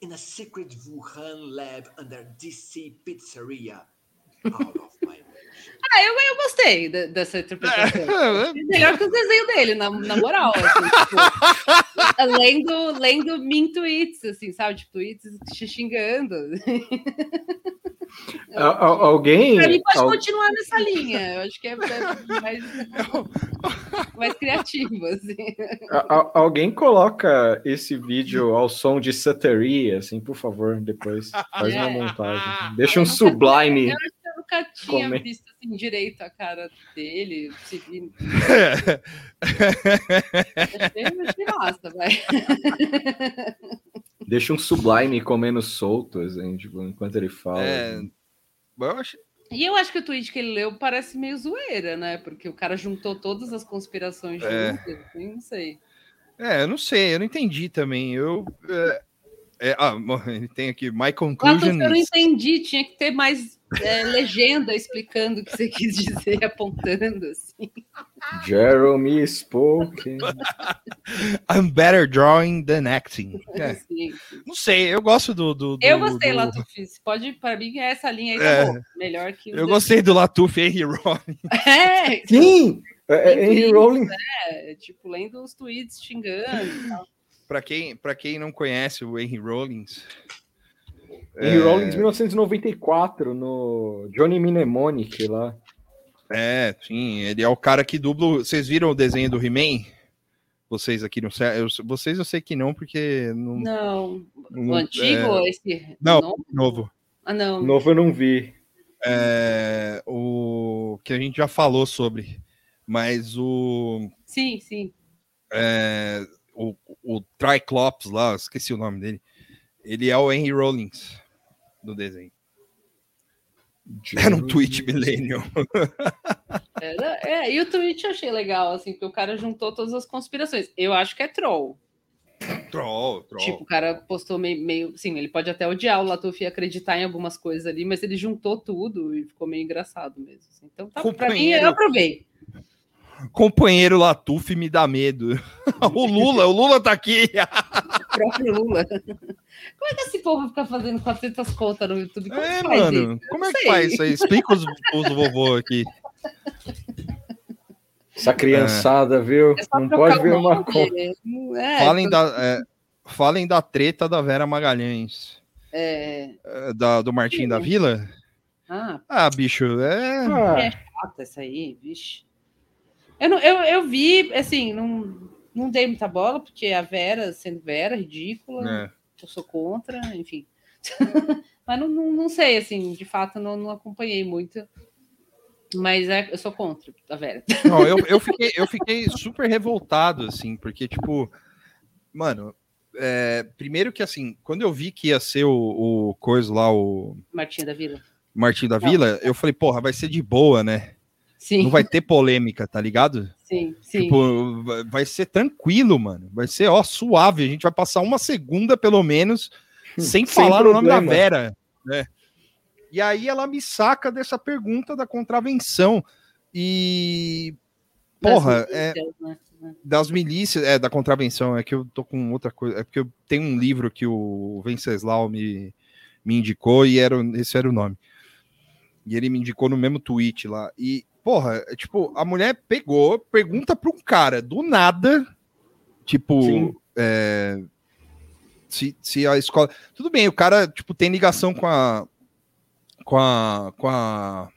in a secret Wuhan lab under DC pizzeria. Out of my Ah, eu, eu gostei de- dessa interpretação. Melhor que os desenhos dele, na, na moral. Assim, tipo, lendo, lendo min tweets, assim, sabe? Tipo, tweets te xingando. [LAUGHS] A- alguém. Pra mim, pode al- continuar nessa linha. Eu acho que é, é mais, [LAUGHS] mais criativo, assim. a- a- alguém coloca esse vídeo ao som de Sateria, assim, por favor, depois. Faz uma É. montagem. Deixa um sublime. Eu acho que eu nunca tinha Come- visto assim, direito a cara dele. Se vi- Achei, achei massa, vai. [LAUGHS] Deixa um sublime comendo solto, assim, tipo, enquanto ele fala. É, assim. eu acho, E eu acho que o tweet que ele leu parece meio zoeira, né? Porque o cara juntou todas as conspirações É. juntas, assim, não sei. é, eu não sei, eu não entendi também. Eu. É, é, ah, [LAUGHS] tem aqui My Lato, Conclusion. eu não entendi, tinha que ter mais é, legenda explicando o que você quis dizer, [LAUGHS] apontando, assim. Jeremy spoke. I'm better drawing than acting. É, não sei, eu gosto do. do, do Eu gostei, do- Latufis. Pode, para mim, essa linha aí tá É. bom. Melhor que. Eu gostei do Latuf Henry Rollins. [LAUGHS] É, [LAUGHS] Sim! É, é, Henry Rollins. é, tipo, lendo os tweets xingando e tal. Pra quem, pra quem não conhece o Henry Rollins. Henry é, Rollins, 1994, no Johnny Mnemonic lá. É, sim, ele é o cara que dubla. Vocês viram o desenho do He-Man? Vocês aqui no céu. Vocês eu sei que não, porque. Não, Não, não- o antigo é, ou esse? não, novo? novo. Ah, não. Novo eu não vi. É, o que a gente já falou sobre. Mas o. Sim, sim. é, o, o Triclops lá, esqueci o nome dele. Ele é o Henry Rollins do desenho. Era um tweet millennium. [LAUGHS] Era- é, e o tweet eu achei legal, assim, porque o cara juntou todas as conspirações. Eu acho que é troll. Troll, troll. Tipo, o cara postou meio, meio. Sim, ele pode até odiar o Latuf e acreditar em algumas coisas ali, mas ele juntou tudo e ficou meio engraçado mesmo. assim. Então, tá, pra mim, eu aprovei. Companheiro Latuf me dá medo. [LAUGHS] o Lula, o Lula tá aqui. O próprio Lula. Como é que esse povo fica fazendo 400 contas no YouTube? Como É, mano. isso? Eu Como é que faz isso aí? Explica os, os vovô aqui. Essa criançada, viu? É Não pode ver uma coisa. é, falem, é, da, é, falem da treta da Vera Magalhães. é, é, Da, do Martim da Vila? ah, Ah, bicho, é. Ah, chata essa aí, vixe. Eu, não, eu, eu vi, assim, não, não dei muita bola, porque a Vera, sendo Vera, ridícula, é. eu sou contra, enfim. [LAUGHS] Mas não, não, não sei, assim, de fato, não, não acompanhei muito. Mas é, eu sou contra a Vera. [LAUGHS] Não, eu, eu, fiquei, eu fiquei super revoltado, assim, porque, tipo, mano, é, primeiro que, assim, quando eu vi que ia ser o, o coisa lá, o Martinha da Vila. Martim da Vila, eu falei, porra, vai ser de boa, né? Sim, Não vai ter polêmica, tá ligado? sim, sim. Tipo, vai- ser tranquilo, mano. Vai ser, ó, suave. A gente vai passar uma segunda, pelo menos, sem, Sem falar o nome da problema. Vera, né? E aí ela me saca dessa pergunta da contravenção. E. Das Porra, é, milícias, né? das milícias, é, da contravenção, é que eu tô com outra coisa, é porque eu tenho um livro que o Venceslau me, me indicou e era, esse era o nome. E ele me indicou no mesmo tweet lá. E, porra, é, tipo, a mulher pegou, pergunta pra um cara do nada, tipo, é, se, se a escola. Tudo bem, o cara, tipo, tem ligação com a. Com a. Com a.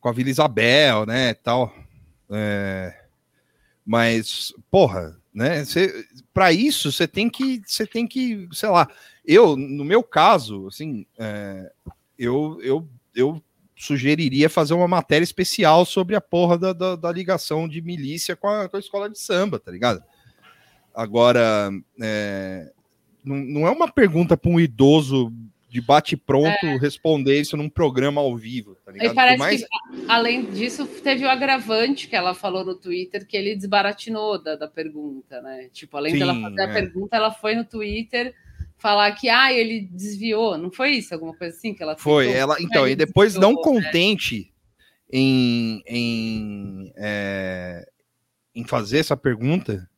Com a Vila Isabel, né? Tal. É, Mas, porra, né? Para isso, você tem que, você tem que, sei lá. Eu, no meu caso, assim, é, eu, eu, eu sugeriria fazer uma matéria especial sobre a porra da, da, da ligação de milícia com a, com a, escola de samba, tá ligado? Agora, é, não, não é uma pergunta para um idoso de bate-pronto é. responder isso num programa ao vivo, tá ligado? E parece mais... que, além disso, teve o agravante que ela falou no Twitter, que ele desbaratinou da, da pergunta, né? Tipo, além Sim, dela fazer é. a pergunta, ela foi no Twitter falar que, ah, ele desviou, não foi isso? Alguma coisa assim que ela Foi, ela, então, e depois desviou, não né? contente né? em, em, é, em fazer essa pergunta,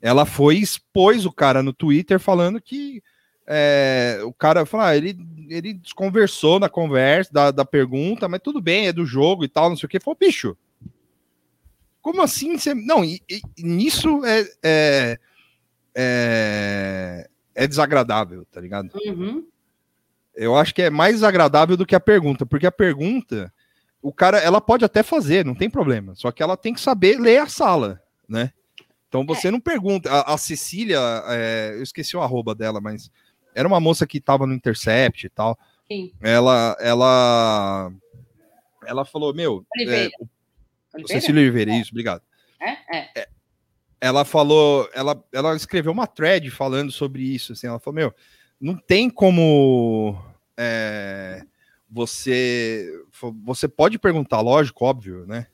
ela foi e expôs o cara no Twitter falando que é, o cara falou, ah, ele, ele desconversou na conversa da, da pergunta, mas tudo bem, é do jogo e tal, não sei o que. Falou, bicho, como assim? Você... Não, e, e, nisso é, é, é, é, desagradável, tá ligado? Uhum. Eu acho que é mais desagradável do que a pergunta, porque a pergunta, o cara, ela pode até fazer, não tem problema, só que ela tem que saber ler a sala, né? Então você é. não pergunta. A, a Cecília, é, eu esqueci o arroba dela, mas era uma moça que estava no Intercept e tal. Sim. Ela, ela, ela falou, meu, Oliveira. É, o, Cecília Oliveira, é. isso, obrigado. É? É. é? Ela falou, ela, ela escreveu uma thread falando sobre isso, assim, ela falou, meu, não tem como é, você, você pode perguntar, lógico, óbvio, né?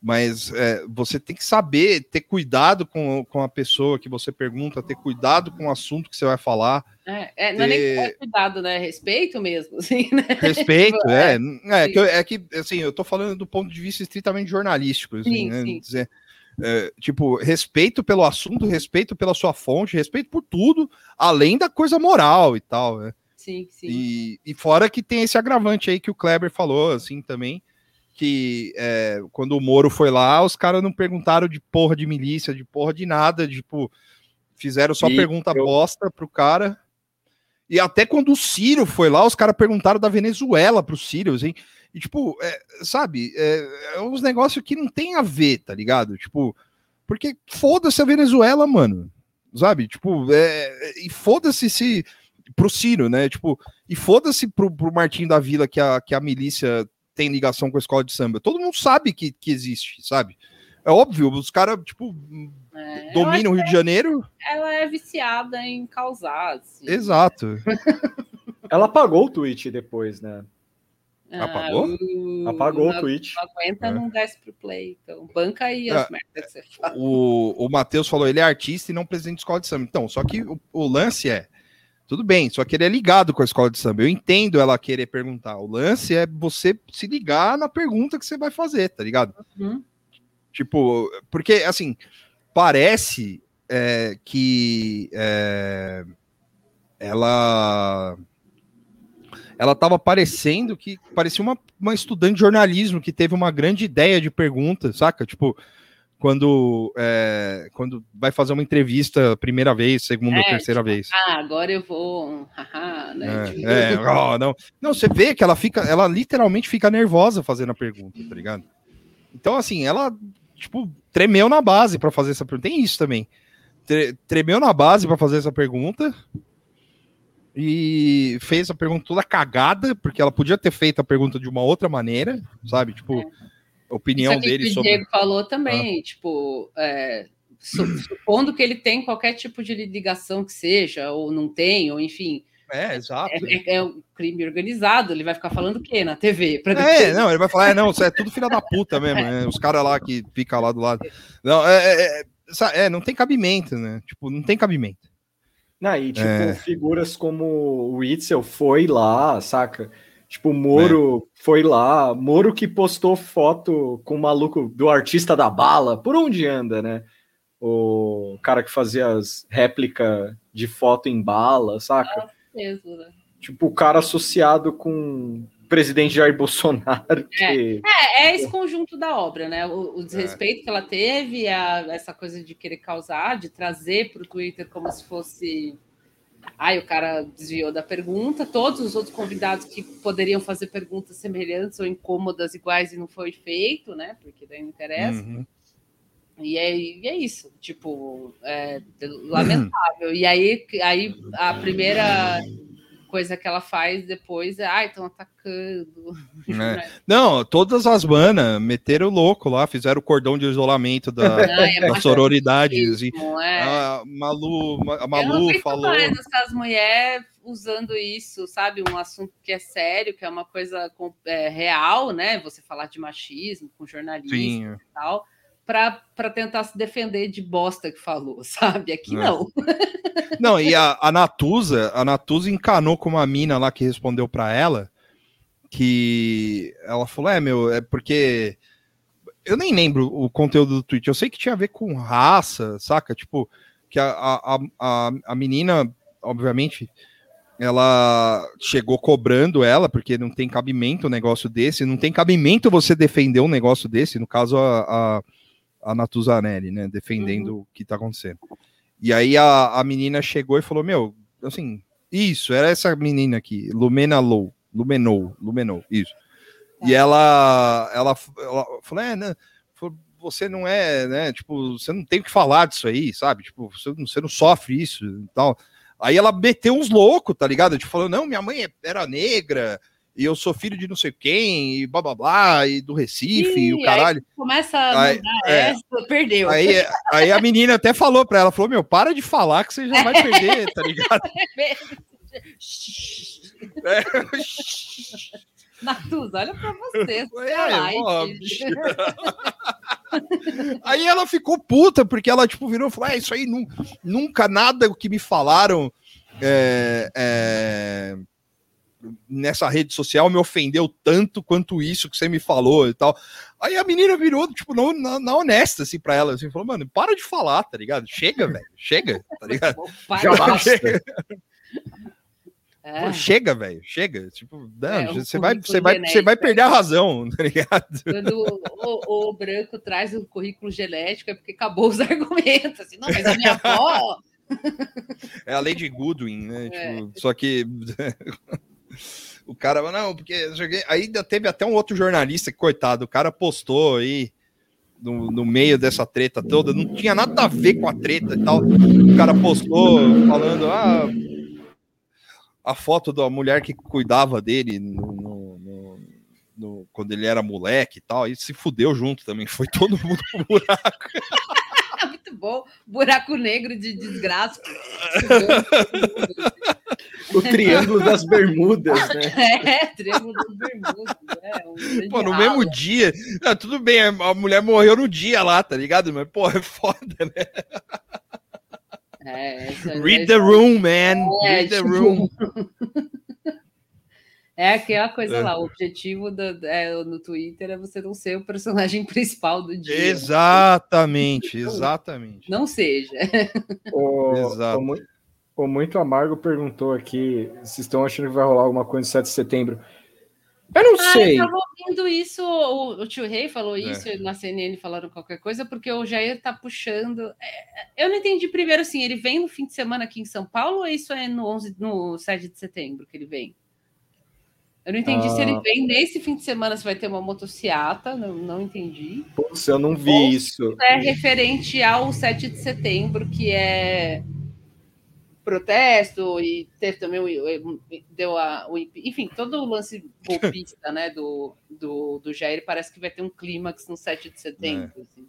mas é, você tem que saber ter cuidado com, com a pessoa que você pergunta, ter cuidado com o assunto que você vai falar. É, é não é nem é cuidado, né? Respeito mesmo, [LAUGHS] assim, né? Respeito, tipo, é. É, é que, é que, assim, eu tô falando do ponto de vista estritamente jornalístico, assim, sim, né? Sim. Dizer, é, tipo, respeito pelo assunto, respeito pela sua fonte, respeito por tudo, além da coisa moral e tal, né? Sim, sim. E, e fora que tem esse agravante aí que o Kleber falou, assim, também, que é, quando o Moro foi lá, os caras não perguntaram de porra de milícia, de porra de nada, tipo, fizeram só e pergunta eu... bosta pro cara. E até quando o Ciro foi lá, os caras perguntaram da Venezuela pro Ciro, assim. E, tipo, é, sabe, é, é uns negócios que não tem a ver, tá ligado? Tipo, porque foda-se a Venezuela, mano. Sabe? Tipo, é, e foda-se se. Pro Ciro, né? Tipo, e foda-se pro, pro Martim da Vila que a, que a milícia tem ligação com a escola de samba. Todo mundo sabe que, que existe, sabe? É óbvio, os caras, tipo, é, dominam o Rio de Janeiro. Ela é viciada em causar. Assim. Exato. [LAUGHS] [LAUGHS] ela apagou o tweet depois, né? Ah, Apagou? O... Apagou o tweet. Não aguenta, é. não desce pro play. Então, banca aí as é, merdas que você fala. O, o Matheus falou, ele é artista e não presidente de escola de samba. Então, só que o, o lance é, tudo bem, só que ele é ligado com a escola de samba. Eu entendo ela querer perguntar. O lance é você se ligar na pergunta que você vai fazer, tá ligado? Uhum. Tipo, porque assim, parece é, que é, ela ela estava parecendo que parecia uma, uma estudante de jornalismo que teve uma grande ideia de pergunta, saca? Tipo, quando, é, quando vai fazer uma entrevista primeira vez, segunda, é, terceira tipo, vez. Ah, agora eu vou. né? é, tipo... é oh, não. não, você vê que ela fica, ela literalmente fica nervosa fazendo a pergunta, tá ligado? Então, assim, ela, tipo, tremeu na base para fazer essa pergunta. Tem isso também. Tremeu na base para fazer essa pergunta e fez a pergunta toda cagada, porque ela podia ter feito a pergunta de uma outra maneira, sabe? Tipo, é opinião dele que sobre. O Diego falou também, ah. tipo, é, supondo que ele tem qualquer tipo de ligação que seja, ou não tem, ou enfim. É, exato. É, é, é um crime organizado, ele vai ficar falando o quê na TV? É, não, ele vai falar, é, não, isso é tudo filha da puta mesmo, né? Os caras lá que ficam lá do lado. Não, é, é, é, não tem cabimento, né? Tipo, não tem cabimento. Não, e tipo, figuras como o Witzel foi lá, saca? Tipo, Moro é. foi lá, Moro que postou foto com o maluco do artista da bala, por onde anda, né? O cara que fazia as réplicas de foto em bala, saca? mesmo, né? Tipo, o cara associado com presidente Jair Bolsonaro. Que... É, é, esse conjunto da obra, né? O, o desrespeito é. que ela teve, a, essa coisa de querer causar, de trazer para o Twitter como se fosse Aí o cara desviou da pergunta. Todos os outros convidados que poderiam fazer perguntas semelhantes ou incômodas iguais e não foi feito, né? Porque daí não interessa. Uhum. E é, e é isso, tipo, é lamentável. E aí, aí a primeira coisa que ela faz depois é, ah, estão atacando. É. [LAUGHS] Não, todas as manas meteram o louco lá, fizeram o cordão de isolamento da, Ah, da sororidade. assim. é. A Malu, a Eu não Malu aguento falou. mais essas mulheres usando isso, sabe? Um assunto que é sério, que é uma coisa é, real, né? Você falar de machismo com jornalistas Sim. e tal, para tentar se defender de bosta que falou, [LAUGHS] sabe? Aqui É. não. [LAUGHS] Não, e a, a Natuza, a Natuza encanou com uma mina lá que respondeu pra ela, que ela falou, é, meu, é porque eu nem lembro o conteúdo do tweet, eu sei que tinha a ver com raça, saca? Tipo, que a, a, a- a, a menina, obviamente, ela chegou cobrando ela, porque não tem cabimento um negócio desse, não tem cabimento você defender um negócio desse, no caso a, a, a Natuzanelli, né, defendendo o que tá acontecendo. E aí a, a menina chegou e falou, meu, assim, isso, era essa menina aqui, Lumena Low, Lumenou, Lumenou, isso. E ela, ela, ela falou, é, né, você não é, né, tipo, você não tem o que falar disso aí, sabe, tipo, você, não- você não sofre isso e tal. Aí ela meteu uns loucos, tá ligado? Tipo, falou, não, minha mãe era negra, e eu sou filho de não sei quem, e blá blá blá, e do Recife, e o Ih, caralho. Começa a Aí- mudar é. essa, perdeu. Aí, aí a menina até falou pra ela, falou, meu, para de falar que você já vai perder, [LAUGHS] tá ligado? É. [LAUGHS] [LAUGHS] Natuza, olha pra você. É. Aí ela ficou puta, porque ela, tipo, virou e falou: É, isso aí nu- nunca nada o que me falaram é, é, nessa rede social me ofendeu tanto quanto isso que você me falou e tal. Aí a menina virou, tipo, não, na, na honesta, assim, pra ela, assim, falou, mano, para de falar, tá ligado? Chega, velho, chega, tá ligado? [LAUGHS] Já basta. É. Pô, chega, velho, chega. Tipo, não, É, um você, vai, você, vai, você vai genético, perder a razão, [LAUGHS] tá ligado? Quando o, o branco traz o currículo genético é porque acabou os [LAUGHS] argumentos. Assim, não, mas a minha avó. É a Lady Goodwin, né? É. Tipo, só que o cara, não, porque aí ainda teve até um outro jornalista coitado, o cara postou aí no, no meio dessa treta toda, não tinha nada a ver com a treta e tal. O cara postou falando, ah, a foto da mulher que cuidava dele no, no- no- quando ele era moleque e tal, e se fudeu junto também, [LAUGHS] foi todo mundo pro buraco. [LAUGHS] Muito bom. Buraco negro de desgraça. [LAUGHS] O Triângulo das Bermudas, né? [LAUGHS] É, Triângulo dos Bermudas. É, um Pô, no mesmo dia. Ah, tudo bem, a mulher morreu no dia lá, tá ligado? Mas, pô, é foda, né? É, essa- Read essa- the room, man. É, Read the tipo, room. É aquela coisa É. lá, o objetivo do, é, no Twitter é você não ser o personagem [LAUGHS] principal do dia. Exatamente, [LAUGHS] exatamente. Não seja. O, Exato. o o Muito Amargo perguntou aqui se estão achando que vai rolar alguma coisa no 7 de setembro. Eu não Ah, sei. eu tava ouvindo isso, o, o tio Rei falou É. isso, na CNN falaram qualquer coisa, porque o Jair tá puxando. é, eu não entendi primeiro assim, ele vem no fim de semana aqui em São Paulo ou isso é no, 11, no 7 de setembro que ele vem? Eu não entendi se Ah. ele vem nesse fim de semana, se vai ter uma motociata, não, não entendi. Putz, eu não vi isso. É referente ao 7 de setembro, que é protesto e teve também o, deu a, o, enfim, todo o lance golpista, né, do, do, do Jair parece que vai ter um clímax no 7 de setembro. assim.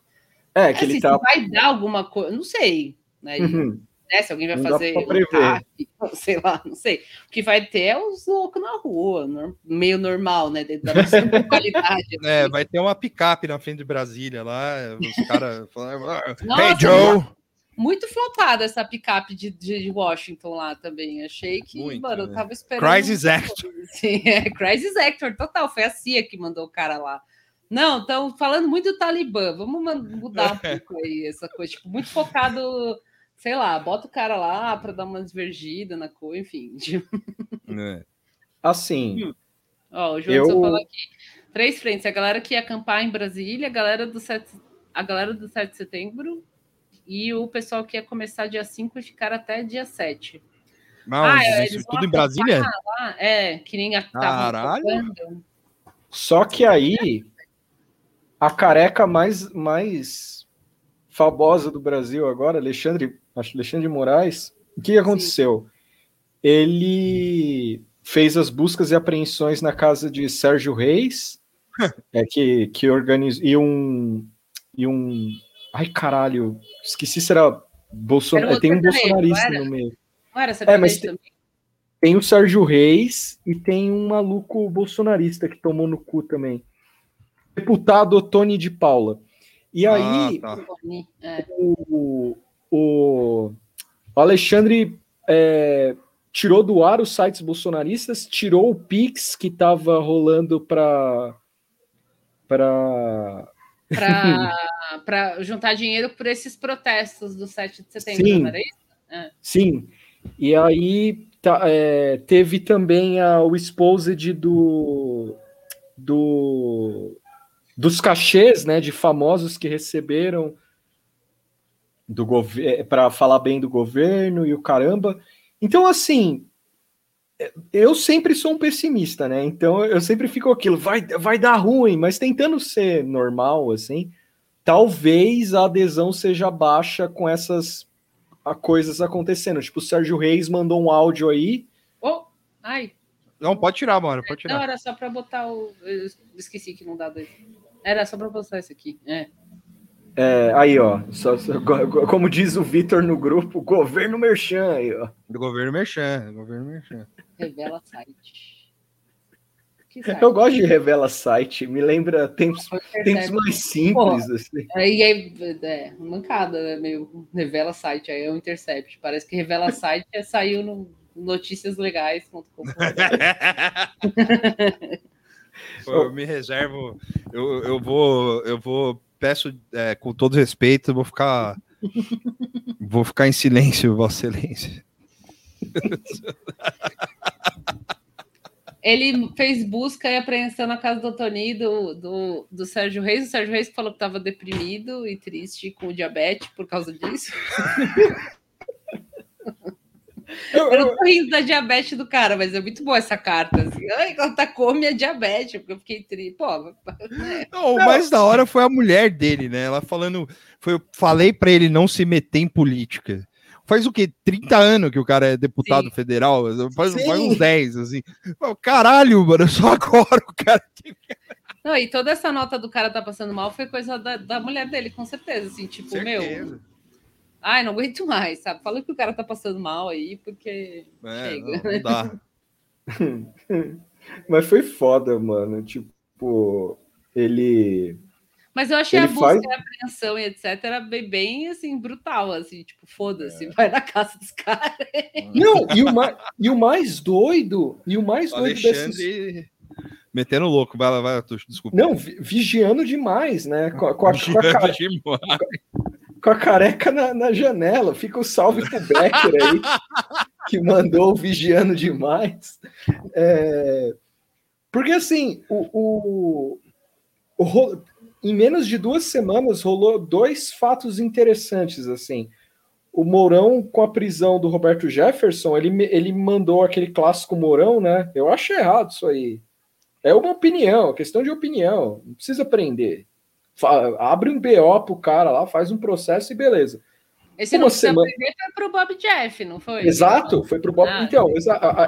É, que Assim, ele tá. se vai dar alguma coisa, não sei, né, Uhum. Né, se alguém vai Não fazer um. TAP, [LAUGHS] sei lá, não sei. O que vai ter é os loucos na rua, meio normal, né, dentro da nossa [LAUGHS] normalidade. É, vai ter uma picape na frente de Brasília lá, os caras [LAUGHS] falando, "Ah, Hey Joe! Muito flopada essa picape de, de Washington lá também. Achei que, Muito, mano, eu né? tava esperando. Crisis Actor. Sim, é, Crisis Actor, total. Foi a CIA que mandou o cara lá. Não, estão falando muito do Talibã. Vamos mudar um pouco aí essa coisa. Tipo, muito focado, sei lá, bota o cara lá para dar uma divergida na coisa, enfim. [LAUGHS] É. Assim, Ó, o João Eu- só falou aqui. Três frentes, a galera que ia acampar em Brasília, a galera do 7, a galera do 7 de setembro e o pessoal que ia começar dia 5 e ficar até dia 7. Mas Ah, isso eles vão tudo em Brasília? Ah, é, que nem a Caralho. só que aí a careca mais, mais famosa do Brasil agora, Alexandre, acho Alexandre de Moraes. O que aconteceu? Ele fez as buscas e apreensões na casa de Sérgio Reis, [LAUGHS] é, que, que organizou. E um. E um. Ai, caralho, esqueci se era Bolsonaro. Tem um bolsonarista no meio. Não era É, mas tem-? Tem o Sérgio Reis e tem um maluco bolsonarista que tomou no cu também. Deputado Tony de Paula. E aí, Ah, tá. É. o, o Alexandre é, tirou do ar os sites bolsonaristas, tirou o Pix que estava rolando para para Para [LAUGHS] juntar dinheiro por esses protestos do 7 de setembro, Sim. não era isso? Sim. E aí tá, é, teve também a, o exposed do, do dos cachês, né, de famosos que receberam do governo para falar bem do governo e o caramba. Então assim, eu sempre sou um pessimista, né? Então eu sempre fico aquilo, vai vai dar ruim, mas tentando ser normal assim, talvez a adesão seja baixa com essas a coisas acontecendo. Tipo, o Sérgio Reis mandou um áudio aí. Oh, ai, Não, pode tirar, mano, pode não, tirar. era só para botar o. Eu esqueci que não dá dois. Era só para botar esse aqui. É. É, aí, ó. só- só- como diz o Vitor no grupo, governo merchan aí, ó. Do governo Merchan, do governo Merchan. Revela site. Site? Eu gosto de revela site, me lembra tempos, tempos mais simples, assim. Aí é, é mancada, né? Meio revela site, aí é o Intercept. Parece que revela [LAUGHS] site é, saiu no noticiaslegais.com. [LAUGHS] Eu me reservo, eu, eu vou, eu vou, peço é, com todo respeito, vou ficar, vou ficar em silêncio, Vossa Excelência. [LAUGHS] Ele fez busca e apreensão na casa do Tony do, do, do Sérgio Reis. O Sérgio Reis falou que estava deprimido e triste com o diabetes por causa disso. [LAUGHS] Eu, Eu não tô rindo da diabetes do cara, mas é muito boa essa carta. Assim. Ai, atacou minha diabetes, porque eu fiquei triste. Pô, né? [LAUGHS] Não, o mais da hora foi a mulher dele, né? Ela falando, foi, eu falei pra ele não se meter em política. Faz o quê? 30 anos que o cara é deputado Sim. federal? Faz, Sim. faz uns 10, assim. Caralho, mano, só agora o cara. [LAUGHS] Não, e toda essa nota do cara tá passando mal foi coisa da, da mulher dele, com certeza. Assim, tipo, meu, Certeza. Ai, não aguento mais, sabe? Fala que o cara tá passando mal aí, porque. É, Chega. não, não dá. [LAUGHS] Mas foi foda, mano. Tipo, ele. Mas eu achei Ele a busca faz- e a apreensão e etc. bem, bem assim, brutal, assim, tipo, foda-se, [LAUGHS] vai na casa dos caras. Não, e o, mais, e o mais doido, e o mais O doido desses. Alexandre metendo louco. Vai lá, vai desculpa. Não, vi- vigiando demais, né? Com, a- com a, com a cara- Demais. Com a careca na, na janela. Fica o salve pro Becker aí, [LAUGHS] que mandou o vigiando demais. É, porque assim, o, o, o em menos de duas semanas rolou dois fatos interessantes assim. O Mourão, com a prisão do Roberto Jefferson, ele, ele mandou aquele clássico Mourão, né? Eu acho errado isso aí. É uma opinião, questão de opinião. Não precisa prender. Abre um BO pro cara lá, faz um processo e beleza. Esse Uma não semana- foi pro Bob Jeff, não foi? Exato, foi pro Bob. Ah. Então,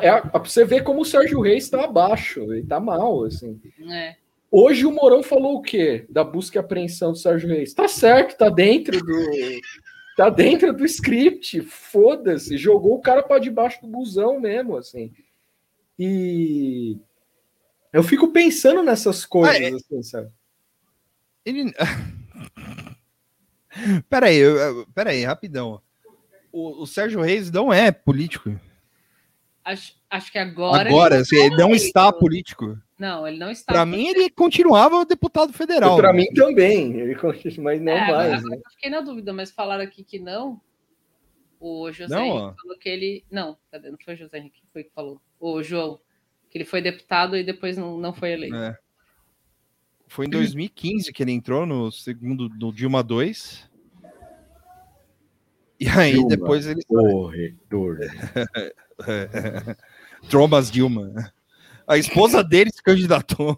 é pra você ver como o Sérgio Reis tá abaixo, ele tá mal, assim. É. Hoje o Mourão falou o quê? Da busca e apreensão do Sérgio Reis. Tá certo, tá dentro do. Tá dentro do script, foda-se, jogou o cara para debaixo do busão mesmo, assim. E eu fico pensando nessas coisas, Ah, é- assim, sabe? Ele. [LAUGHS] peraí, eu- peraí, rapidão. O, o Sérgio Reis não é político. Acho, acho que agora. Agora, ele assim, ele não eleito. está político. Não, ele não está. Pra mim, ele continuava deputado federal. Para mim também, ele continua, mas não É, agora- mais, agora né? eu fiquei na dúvida, mas falaram aqui que não. O José Não, Henrique ó. falou que ele. Não, cadê? Não foi o José Henrique que foi que falou. O João, que ele foi deputado e depois não, não foi eleito. É. Foi em 2015 que ele entrou no segundo do Dilma 2. E aí Dilma. depois ele. Corredor. [LAUGHS] Trombas Dilma. A esposa dele se candidatou.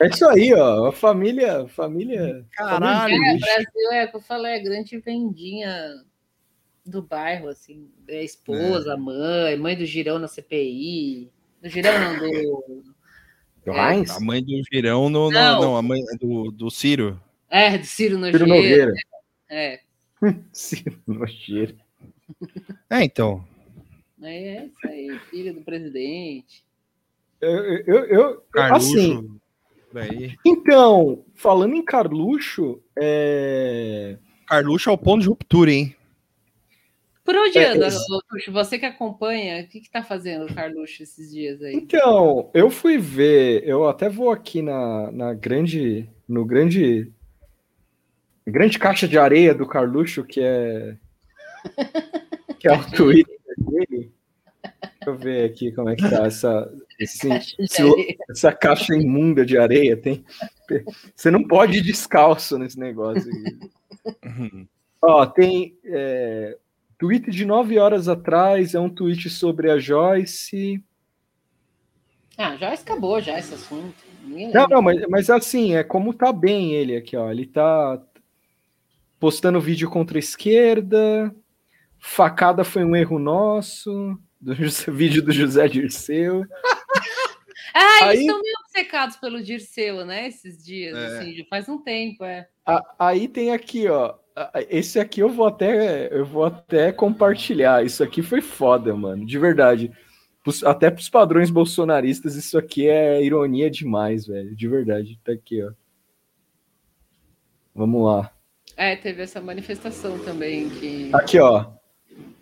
É isso aí, ó. A família. Família. Caralho. É, o. Brasil é, que eu falei, é a grande vendinha do bairro, assim. É a esposa, a mãe, mãe do girão na CPI. Do girão não, do. Do É. Heinz? A mãe do Girão no. no- Não. não, a mãe do, do Ciro. É, do Ciro Nogueira. Ciro Nogueira. É. [LAUGHS] Ciro Nogueira. É, então. É isso aí, filho do presidente. Eu, eu, eu- Carluxo. assim, Daí. então, falando em Carluxo, é... Carluxo é o ponto de ruptura, hein? Por onde É, anda, ô, Tuxo? Você que acompanha, o que, que tá fazendo o Carluxo esses dias aí? Então, eu fui ver, eu até vou aqui na, na grande, no grande, grande caixa de areia do Carluxo, que é, que é o [LAUGHS] Twitter dele. Deixa eu ver aqui como é que tá essa, [LAUGHS] esse- esse- essa caixa imunda de areia. Tem, você não pode ir descalço nesse negócio aqui. Ó, tem é, tweet de nove horas atrás, é um tweet sobre a Joyce. Ah, já acabou já esse assunto. Não, não, mas, mas assim, é como tá bem ele aqui, ó. Ele tá postando vídeo contra a esquerda. Facada foi um erro nosso. Do [LAUGHS] vídeo do José Dirceu. [LAUGHS] Ah, Aí- eles estão meio obcecados pelo Dirceu, né? Esses dias, É. assim, já faz um tempo, é. A- Aí tem aqui, ó. A- a- Esse aqui eu vou até eu vou até compartilhar. Isso aqui foi foda, mano, de verdade. Até pros padrões bolsonaristas, isso aqui é ironia demais, velho, de verdade. Tá aqui, ó. Vamos lá. É, teve essa manifestação também que. Aqui, ó.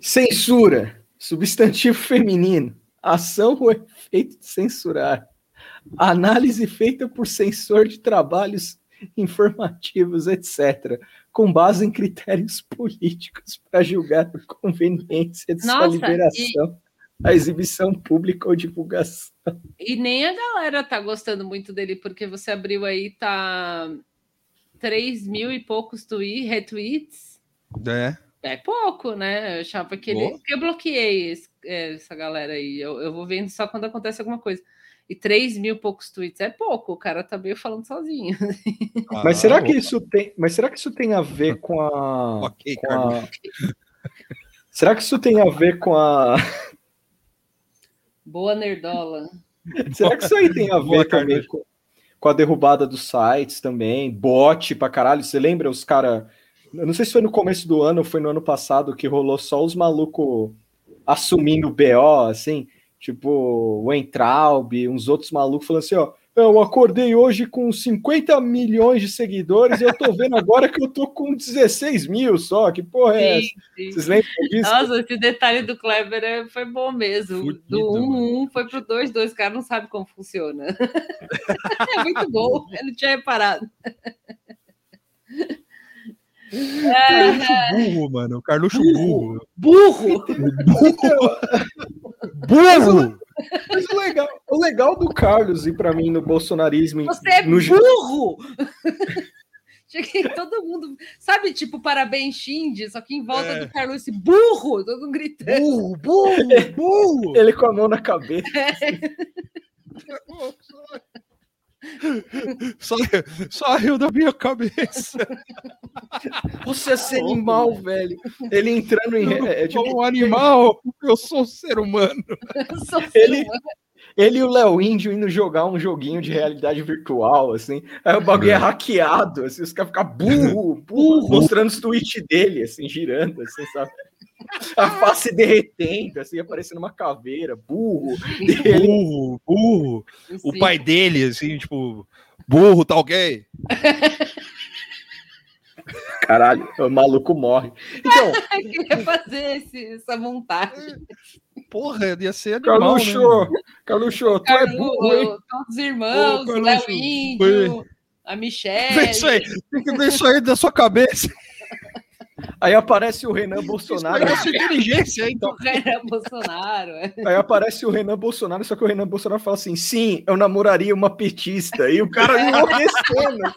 Censura. Substantivo feminino. Ação ou efeito de censurar. Análise feita por censor de trabalhos [LAUGHS] informativos, etc. Com base em critérios políticos para julgar a conveniência de sua Nossa, liberação, a exibição pública ou divulgação. E nem a galera tá gostando muito dele, porque você abriu aí, tá 3 mil e poucos twi- retweets. É. É pouco, né? Eu achava que ele. Boa. eu bloqueei esse- é, essa galera aí. Eu, eu vou vendo só quando acontece alguma coisa. E 3 mil poucos tweets é pouco, o cara tá meio falando sozinho. Mas Ah, será que isso tem, mas será que isso tem a ver com a, [LAUGHS] Ok, com a... Será que isso tem a ver com a [LAUGHS] Boa nerdola. Será que isso aí tem a Boa, ver também Carlos. com, com a derrubada dos sites também? Bot pra caralho. Você lembra os caras. Eu não sei se foi no começo do ano ou foi no ano passado que rolou só os malucos assumindo o BO, assim. Tipo, o Entraub, uns outros malucos falando assim: ó. Eu acordei hoje com 50 milhões de seguidores e eu tô vendo agora que eu tô com 16 mil só. Que porra é essa? Sim, sim. Vocês lembram disso? Nossa, esse detalhe do Kleber é- foi bom mesmo. Fudido, do 1 mano. 1 foi pro 2 2, o cara não sabe como funciona. [LAUGHS] é muito bom, eu não tinha reparado. Carluxo burro, mano. Carluxo burro. Burro! Burro! Mas o legal, o legal do Carlos e pra mim no bolsonarismo. Você é no, burro! [LAUGHS] Cheguei todo mundo, sabe, tipo, parabéns, Shindy, só que em volta É. do Carlos, esse burro, todo mundo gritando. Burro, burro, [LAUGHS] burro! Ele com a mão na cabeça. [LAUGHS] Só, só riu da minha cabeça. Você é ser animal, velho. Ele entrando em. É, é Eu tipo, sou um animal, eu sou um ser humano. [LAUGHS] Eu sou Ele- ser humano. Ele e o Léo Índio indo jogar um joguinho de realidade virtual, assim. Aí o bagulho é hackeado, assim, os caras ficam [LAUGHS] burro, burro, mostrando os tweets dele, assim, girando, assim, sabe? A face derretendo, assim, aparecendo uma caveira, burro. E ele, Burro, burro. O pai dele, assim, tipo, burro, tá ok? [LAUGHS] caralho, o maluco morre. Então, [LAUGHS] Eu queria fazer esse- essa montagem. Porra, ia ser animal, né? Carluxo, Carluxo, tu é burro, hein? Todos os irmãos, Ô, o Léo Índio, a Vê Michelle. isso aí, tem que ver isso aí da sua cabeça. [LAUGHS] Aí aparece o Renan Isso Bolsonaro. da sua inteligência, então. [LAUGHS] O Renan Bolsonaro. é. Aí aparece o Renan Bolsonaro, só que o Renan Bolsonaro fala assim: sim, eu namoraria uma petista. E o cara enlouquecendo.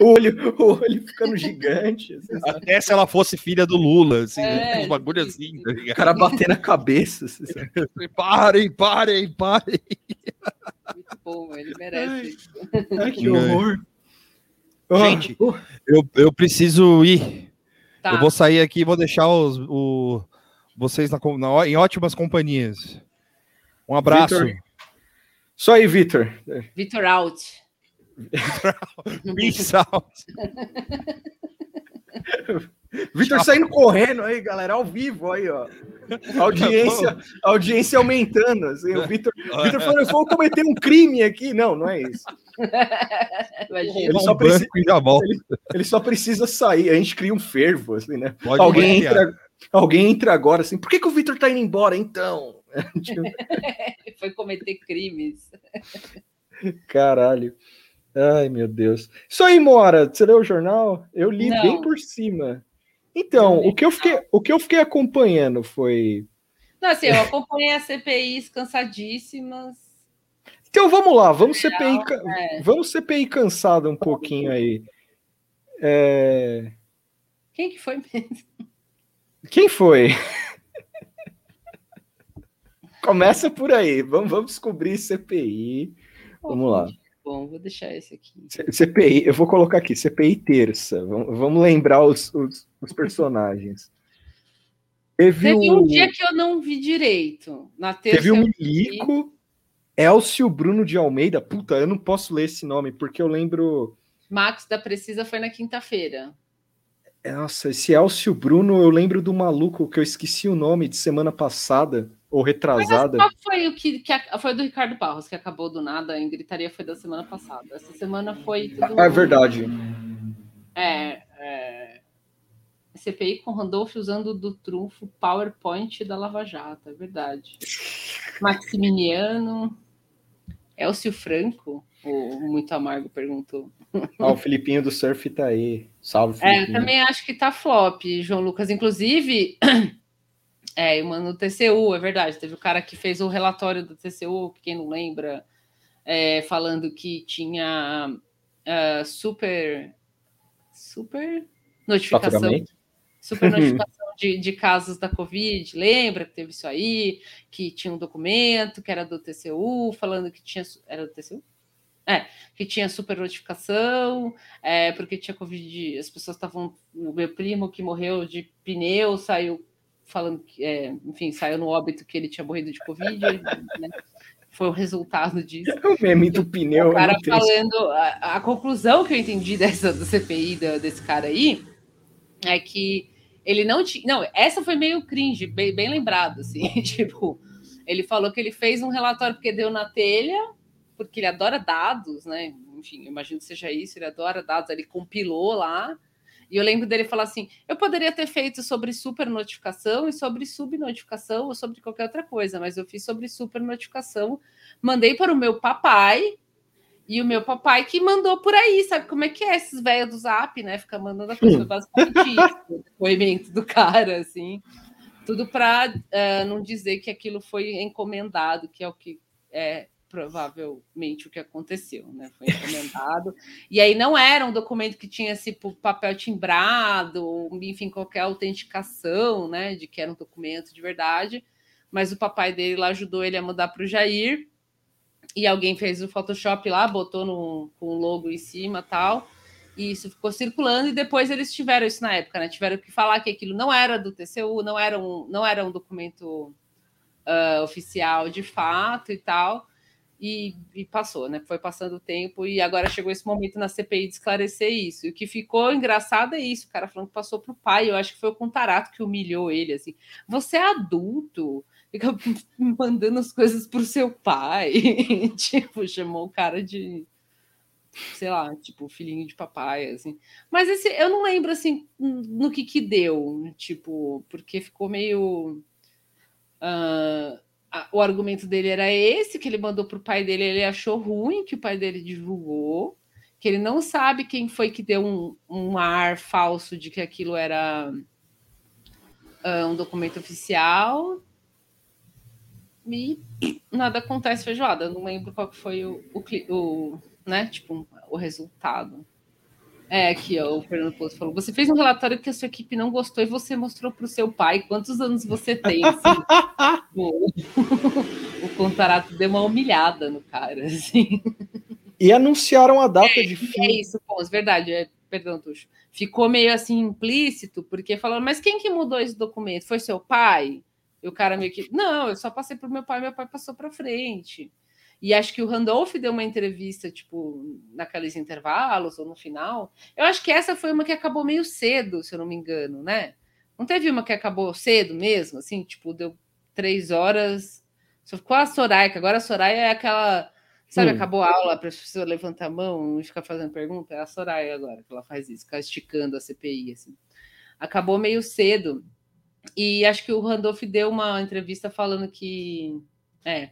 O, olho, o olho ficando gigante. assim, sabe? Até se ela fosse filha do Lula, assim, É, uns bagulho sim, assim, sim. tá O cara bater na cabeça. assim? [LAUGHS] Parem, parem, parem. Muito bom, ele merece. Ai, que horror. Gente, Oh, Eu, eu preciso ir. Tá. Eu vou sair aqui e vou deixar os, o, vocês na, na em ótimas companhias. Um abraço. Vitor. Só aí, Vitor. Vitor Out. Peace out. Vitor saindo correndo aí, galera, ao vivo aí, ó. Audiência, audiência aumentando. Assim, o Vitor, [LAUGHS] Vitor falou: eu vou cometer um crime aqui. Não, não é isso. Imagina. Ele só um precisa- e volta. Ele só precisa sair. A gente cria um fervo, assim, né? Pode Alguém entra, alguém entra agora assim. Por que, que o Vitor tá indo embora então? [LAUGHS] Tipo, Ele [LAUGHS] foi cometer crimes. Caralho. Ai, meu Deus. Isso aí, Mora. Você leu o jornal? Eu li Não. bem por cima. Então, o que, eu fiquei, o que eu fiquei acompanhando foi. Não, assim, eu acompanhei as CPIs cansadíssimas. Então vamos lá, vamos CPI, é. vamos CPI cansada um pouquinho aí. É, Quem que foi mesmo? Quem foi? [LAUGHS] Começa por aí. Vamos, vamos descobrir CPI. Vamos lá. Bom, vou deixar esse aqui. CPI, eu vou colocar aqui, CPI terça. Vamos, vamos lembrar os, os, os personagens. Teve, Teve o, um dia que eu não vi direito. Na terça. teve vi. Milico, Elcio Bruno de Almeida. Puta, eu não posso ler esse nome, porque eu lembro. Max da Precisa foi na quinta-feira. Nossa, esse Elcio Bruno, eu lembro do maluco que eu esqueci o nome de semana passada, ou retrasada. Qual foi o que, que a- foi do Ricardo Barros, que acabou do nada em gritaria foi da semana passada. Essa semana foi tudo. Ah, é verdade. É, é... CPI com Randolph usando do trunfo PowerPoint da Lava Jato, é verdade. Maximiliano. Elcio Franco, o Muito Amargo perguntou. Ah, o Filipinho do Surf tá aí. Salve, É, eu Filipinho. também acho que tá flop, João Lucas. Inclusive, [CLEARS THROAT] é, mano, no TCU, é verdade. Teve o cara que fez o relatório do TCU, que quem não lembra, é, falando que tinha ah, super. Super notificação. Super notificação de, de casos da Covid. Lembra que teve isso aí? Que tinha um documento que era do TCU, falando que tinha. Era do TCU? É, que tinha super notificação, é, porque tinha Covid, as pessoas estavam. O meu primo que morreu de pneu saiu falando que, é, enfim, saiu no óbito que ele tinha morrido de Covid, né? Foi o resultado disso. O meme do pneu. O cara não tem- falando. A, a conclusão que eu entendi dessa do CPI da- desse cara aí é que ele não tinha. Não, essa foi meio cringe, bem, bem lembrado, assim. [LAUGHS] tipo, ele falou que ele fez um relatório porque deu na telha, porque ele adora dados, né? Enfim, imagino que seja isso, ele adora dados, ele compilou lá. E eu lembro dele falar assim: eu poderia ter feito sobre super notificação e sobre subnotificação ou sobre qualquer outra coisa, mas eu fiz sobre super notificação, mandei para o meu papai, e o meu papai que mandou por aí, sabe como é que é esses velhos do zap, né? Fica mandando a [LAUGHS] coisa, basicamente isso, o depoimento do cara, assim. Tudo para não dizer que aquilo foi encomendado, que é o que é provavelmente o que aconteceu, né? Foi encomendado. e aí não era um documento que tinha esse tipo, papel timbrado, enfim, qualquer autenticação, né? De que era um documento de verdade. Mas o papai dele lá ajudou ele a mandar para o Jair e alguém fez o Photoshop lá, botou no, com o logo em cima tal, e isso ficou circulando, e depois eles tiveram isso na época, né? Tiveram que falar que aquilo não era do TCU, não era um, não era um documento uh, oficial de fato e tal, e, e, passou, né? Foi passando o tempo, e agora chegou esse momento na CPI de esclarecer isso. E o que ficou engraçado é isso, o cara falando que passou para o pai, eu acho que foi o Contarato que humilhou ele, assim, você é adulto, fica [LAUGHS] mandando as coisas pro seu pai. [LAUGHS] tipo, chamou o cara de, sei lá, tipo, filhinho de papai, assim. Mas esse, eu não lembro, assim, no que que deu, tipo, porque ficou meio... Uh, o argumento dele era esse, que ele mandou pro pai dele, ele achou ruim que o pai dele divulgou, que ele não sabe quem foi que deu um, um ar falso de que aquilo era... Uh, um documento oficial, e nada acontece feijoada. Não lembro qual foi o, o, o né? Tipo, o resultado. É, aqui, ó, o Fernando Poço falou: você fez um relatório que a sua equipe não gostou e você mostrou para o seu pai quantos anos você tem. Assim. [LAUGHS] [LAUGHS] o, o Contarato deu uma humilhada no cara, [LAUGHS] assim. E anunciaram a data é, de fim. É isso, é verdade. É, perdão, Tuxo. Ficou meio assim implícito, porque falaram, mas quem que mudou esse documento? Foi seu pai? E o cara meio que. Não, eu só passei para o meu pai, meu pai passou para frente. E acho que o Randolph deu uma entrevista, tipo, naqueles intervalos ou no final. Eu acho que essa foi uma que acabou meio cedo, se eu não me engano, né? Não teve uma que acabou cedo mesmo, assim, tipo, deu três horas. Só ficou a Soraya, que agora a Soraya é aquela. Sabe, hum. acabou a aula, a professora levanta a mão e fica fazendo pergunta. É a Soraya agora que ela faz isso, fica esticando a CPI, assim. Acabou meio cedo. E acho que o Randolph deu uma entrevista falando que. É,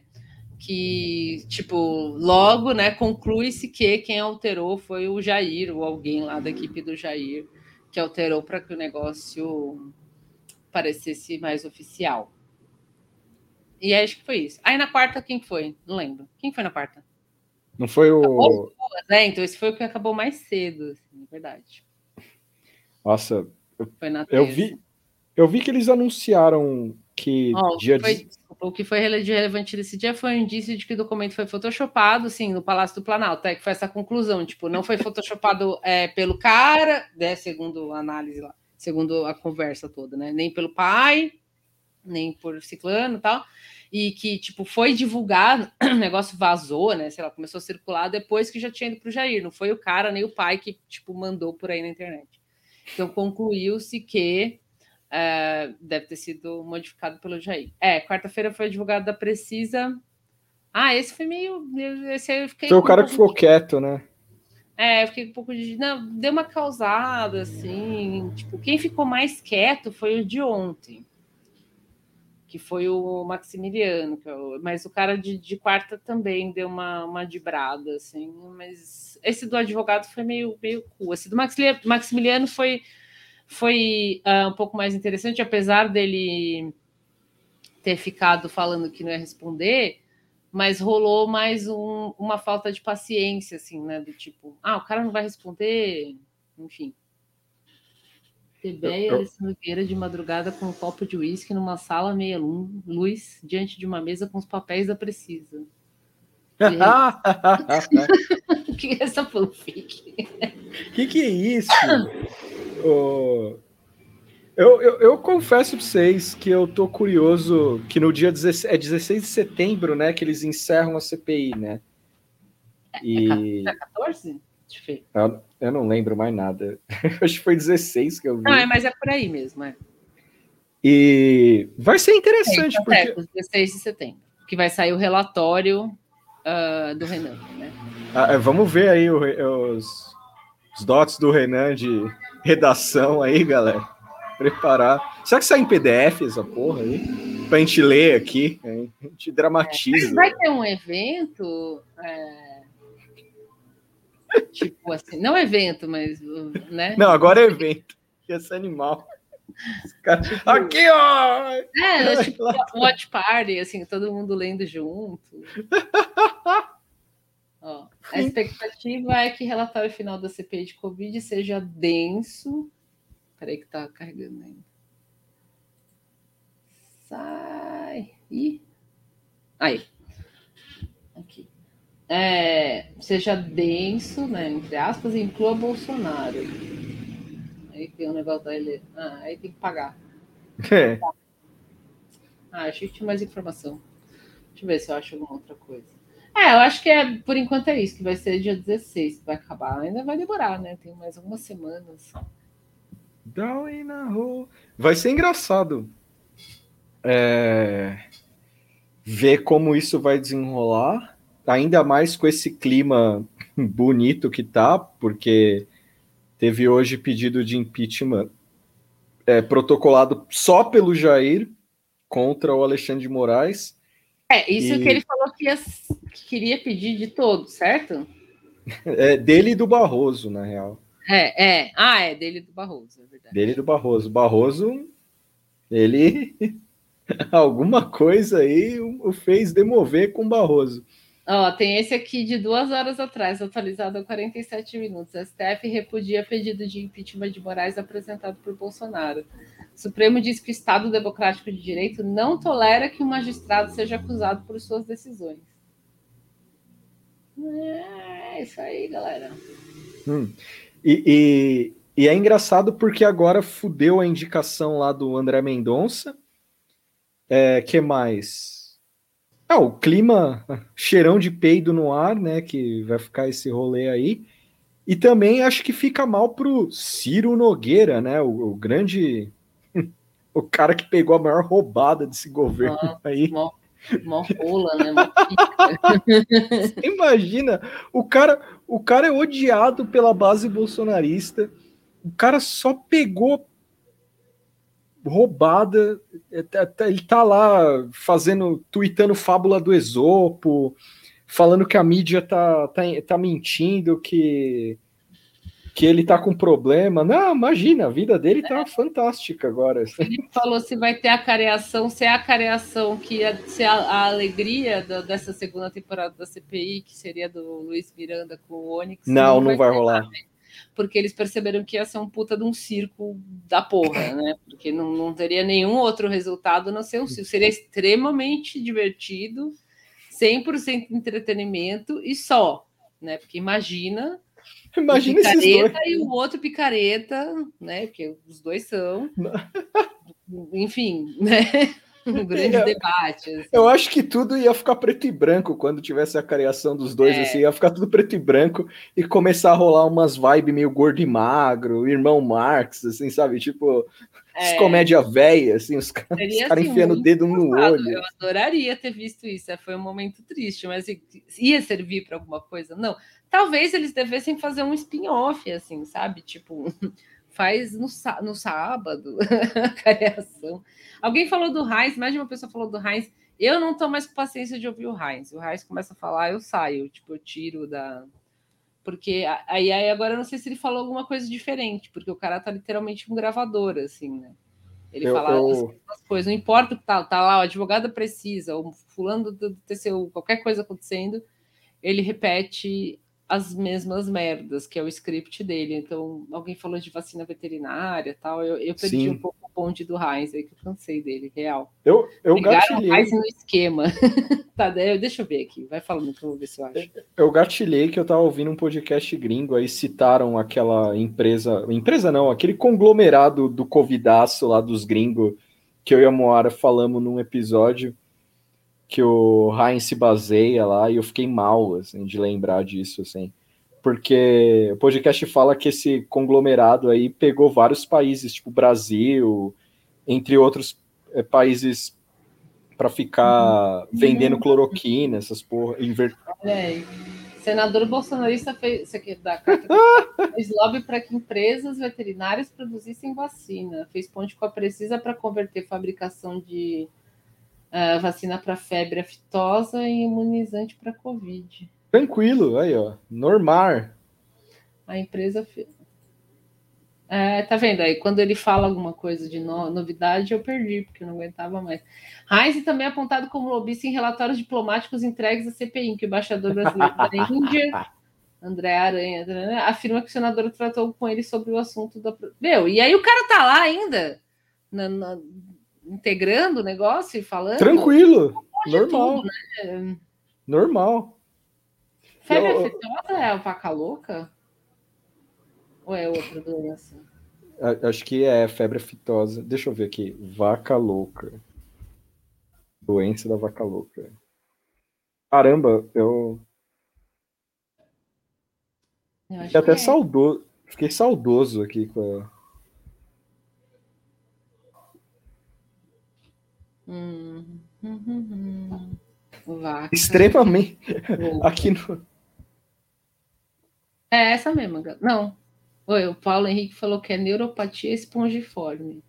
que, tipo, logo, né, conclui-se que quem alterou foi o Jair, ou alguém lá da equipe do Jair, que alterou para que o negócio parecesse mais oficial. E acho que foi isso. Aí na quarta, quem foi? Não lembro. Quem foi na quarta? Não foi o. Acabou, né? Então esse foi o que acabou mais cedo, assim, verdade. Nossa, eu, eu vi, eu vi que eles anunciaram que oh, dia foi, de... o que foi relevante desse dia foi um indício de que o documento foi photoshopado, assim, no Palácio do Planalto, é que foi essa conclusão, tipo, não foi photoshopado [LAUGHS] é, pelo cara, né, segundo a análise lá, segundo a conversa toda, né, nem pelo pai, nem por ciclano e tal, e que, tipo, foi divulgado, [CLEARS THROAT] o negócio vazou, né, sei lá, começou a circular depois que já tinha ido pro Jair, não foi o cara nem o pai que, tipo, mandou por aí na internet. Então, concluiu-se que Uh, deve ter sido modificado pelo Jair. É, quarta-feira foi divulgado da Precisa. Ah, esse foi meio. Esse aí eu fiquei. Foi o cara que ficou de... quieto, né? É, eu fiquei um pouco de. Não, deu uma causada, assim. Tipo, quem ficou mais quieto foi o de ontem. Que foi o Maximiliano. Eu... É mas o cara de, de quarta também deu uma, uma dibrada, assim. Mas esse do advogado foi meio, meio cool. Esse do Maximiliano foi foi uh, um pouco mais interessante, apesar dele ter ficado falando que não ia responder, mas rolou mais um, uma falta de paciência, assim, né? Do tipo, ah, o cara não vai responder, enfim. Tebeia Alessandro Vieira de madrugada com um copo de uísque numa sala meia luz, diante de uma mesa com os papéis da Precisa. [LAUGHS] O [LAUGHS] [LAUGHS] que é essa fanfic? Que que é isso? Oh, eu, eu, eu, confesso para vocês que eu tô curioso que no dia 16, é 16 de setembro, né, que eles encerram a CPI, né? E... É 14? Eu, eu não lembro mais nada. [LAUGHS] Acho que foi 16 que eu vi. Não, é, mas é por aí mesmo, é. E vai ser interessante. É, então, porque... É, 16 de setembro, que vai sair o relatório uh, do Renan, né? Ah, é, vamos ver aí o, os, os dots do Renan de redação aí, galera. Preparar. Será que sai em PDF essa porra aí? Pra gente ler aqui. A gente dramatiza. É, vai ter um evento. É... tipo assim, não evento, mas. Né? Não, agora é evento. Esse animal. Cara, [LAUGHS] aqui, ó! É, é tipo watch party, assim, todo mundo lendo junto. [LAUGHS] Ó, a expectativa é que o relatório final da CPI de Covid seja denso. Peraí que tá carregando ainda. Sai. Ih. Aí. Aqui. É, seja denso, né, entre aspas, inclua Bolsonaro. Aí tem um negócio da ele. Ah, aí tem que pagar. [LAUGHS] É. Ah, achei que tinha mais informação. Deixa eu ver se eu acho alguma outra coisa. É, eu acho que é, por enquanto é isso, que vai ser dia 16 que vai acabar. Ainda vai demorar, né? Tem mais algumas semanas. Down na rua. Vai ser engraçado é... ver como isso vai desenrolar, ainda mais com esse clima [LAUGHS] bonito que tá, porque teve hoje pedido de impeachment é, protocolado só pelo Jair contra o Alexandre de Moraes. É, isso e... que ele falou que, ia, que, queria pedir de todos, certo? É dele e do Barroso, na real. É, é. Ah, é dele e do Barroso, é verdade. Dele e do Barroso. Barroso, ele. [LAUGHS] alguma coisa aí o fez demover com o Barroso. Ó, tem esse aqui de duas horas atrás, atualizado a 47 minutos. A STF repudia pedido de impeachment de Moraes apresentado por Bolsonaro. Supremo diz que o Estado Democrático de Direito não tolera que um magistrado seja acusado por suas decisões. É isso aí, galera. Hum. E, e, e é engraçado porque agora fudeu a indicação lá do André Mendonça. É, que mais? Ah, o clima, [LAUGHS] cheirão de peido no ar, né? Que vai ficar esse rolê aí. E também acho que fica mal pro Ciro Nogueira, né? O, o grande. O cara que pegou a maior roubada desse governo aí. Mó, mó rola, né? Mó. [LAUGHS] Imagina, o cara, o cara é odiado pela base bolsonarista. O cara só pegou roubada. é, tá- tá- Ele tá lá fazendo, tweetando fábula do Esopo, falando que a mídia tá, tá, tá mentindo, que que ele tá com problema. Não, imagina, a vida dele tá fantástica agora. Ele falou se vai ter a careação, se é a careação que ia ser a, a alegria da- dessa segunda temporada da CPI, que seria do Luiz Miranda com o Onyx. Não, não vai ter rolar. nada, Porque eles perceberam que ia ser um puta de um circo da porra, né? Porque não, não teria nenhum outro resultado não ser um circo. Seria extremamente divertido, 100% entretenimento e só, né? Porque imagina Imagina o esses dois. picareta e o outro picareta, né? Porque os dois são. Enfim, né? Um [LAUGHS] grande É. debate. assim. Eu acho que tudo ia ficar preto e branco quando tivesse a criação dos dois, É. assim, ia ficar tudo preto e branco e começar a rolar umas vibes meio gordo e magro, irmão Marx, assim, sabe? Tipo, É, as comédia velha, assim, os caras seria, cara assim, enfiando o dedo no engraçado. olho. Eu adoraria ter visto isso. é, Foi um momento triste, mas assim, ia servir para alguma coisa? Não. Talvez eles devessem fazer um spin-off, assim, sabe? Tipo, faz no, no sábado a careação. Alguém falou do Heinz, mais de uma pessoa falou do Heinz. Eu não tô mais com paciência de ouvir o Heinz. O Heinz começa a falar, eu saio, tipo, eu tiro da. Porque aí, aí agora eu não sei se ele falou alguma coisa diferente, porque o cara tá literalmente um gravador, assim, né? Ele Eu- fala eu- as coisas, não importa o que tá, tá lá, o advogado precisa, o fulano do TCU, qualquer coisa acontecendo, ele repete as mesmas merdas, que é o script dele. Então, alguém falou de vacina veterinária tal. Eu, eu perdi Sim. um pouco o bonde do Heinz aí, que eu cansei dele, real. Eu, eu Pegaram gatilhei. Heinz no esquema. [LAUGHS] tá, deixa eu ver aqui. Vai falando que eu vou ver se eu acho. Eu gatilhei que eu tava ouvindo um podcast gringo, aí citaram aquela empresa, empresa não, aquele conglomerado do Covidaço lá dos gringos, que eu e a Moara falamos num episódio, que o Heinz se baseia lá, e eu fiquei mal, assim, de lembrar disso, assim. Porque o podcast fala que esse conglomerado aí pegou vários países, tipo Brasil, entre outros eh, países para ficar vendendo cloroquina, essas porra, inver- Olha aí. Senador bolsonarista fez. Isso aqui é da carta. [LAUGHS] fez lobby para que empresas veterinárias produzissem vacina. Fez ponte com a Precisa para converter fabricação de ah, vacina para febre aftosa em imunizante para Covid. Tranquilo, aí, ó. Normar. A empresa. É, tá vendo aí? Quando ele fala alguma coisa de no- novidade, eu perdi, porque eu não aguentava mais. Heinz também é apontado como lobista em relatórios diplomáticos entregues à CPI, que o embaixador brasileiro da [LAUGHS] Índia, André Aranha, né, afirma que o senador tratou com ele sobre o assunto da. Meu, e aí o cara tá lá ainda, na- na- integrando o negócio e falando. Tranquilo. Pode Normal. tudo, né? Normal. Febre Eu- aftosa é vaca louca? Ou é outra doença? Acho que é febre aftosa. Deixa eu ver aqui. Vaca louca. Doença da vaca louca. Caramba, eu Eu fiquei até é. saudoso. Fiquei saudoso aqui com a... Hum, hum, hum. Vaca. Extremamente. louca. Aqui no. É essa mesmo, Gal- não. Oi, o Paulo Henrique falou que é neuropatia espongiforme.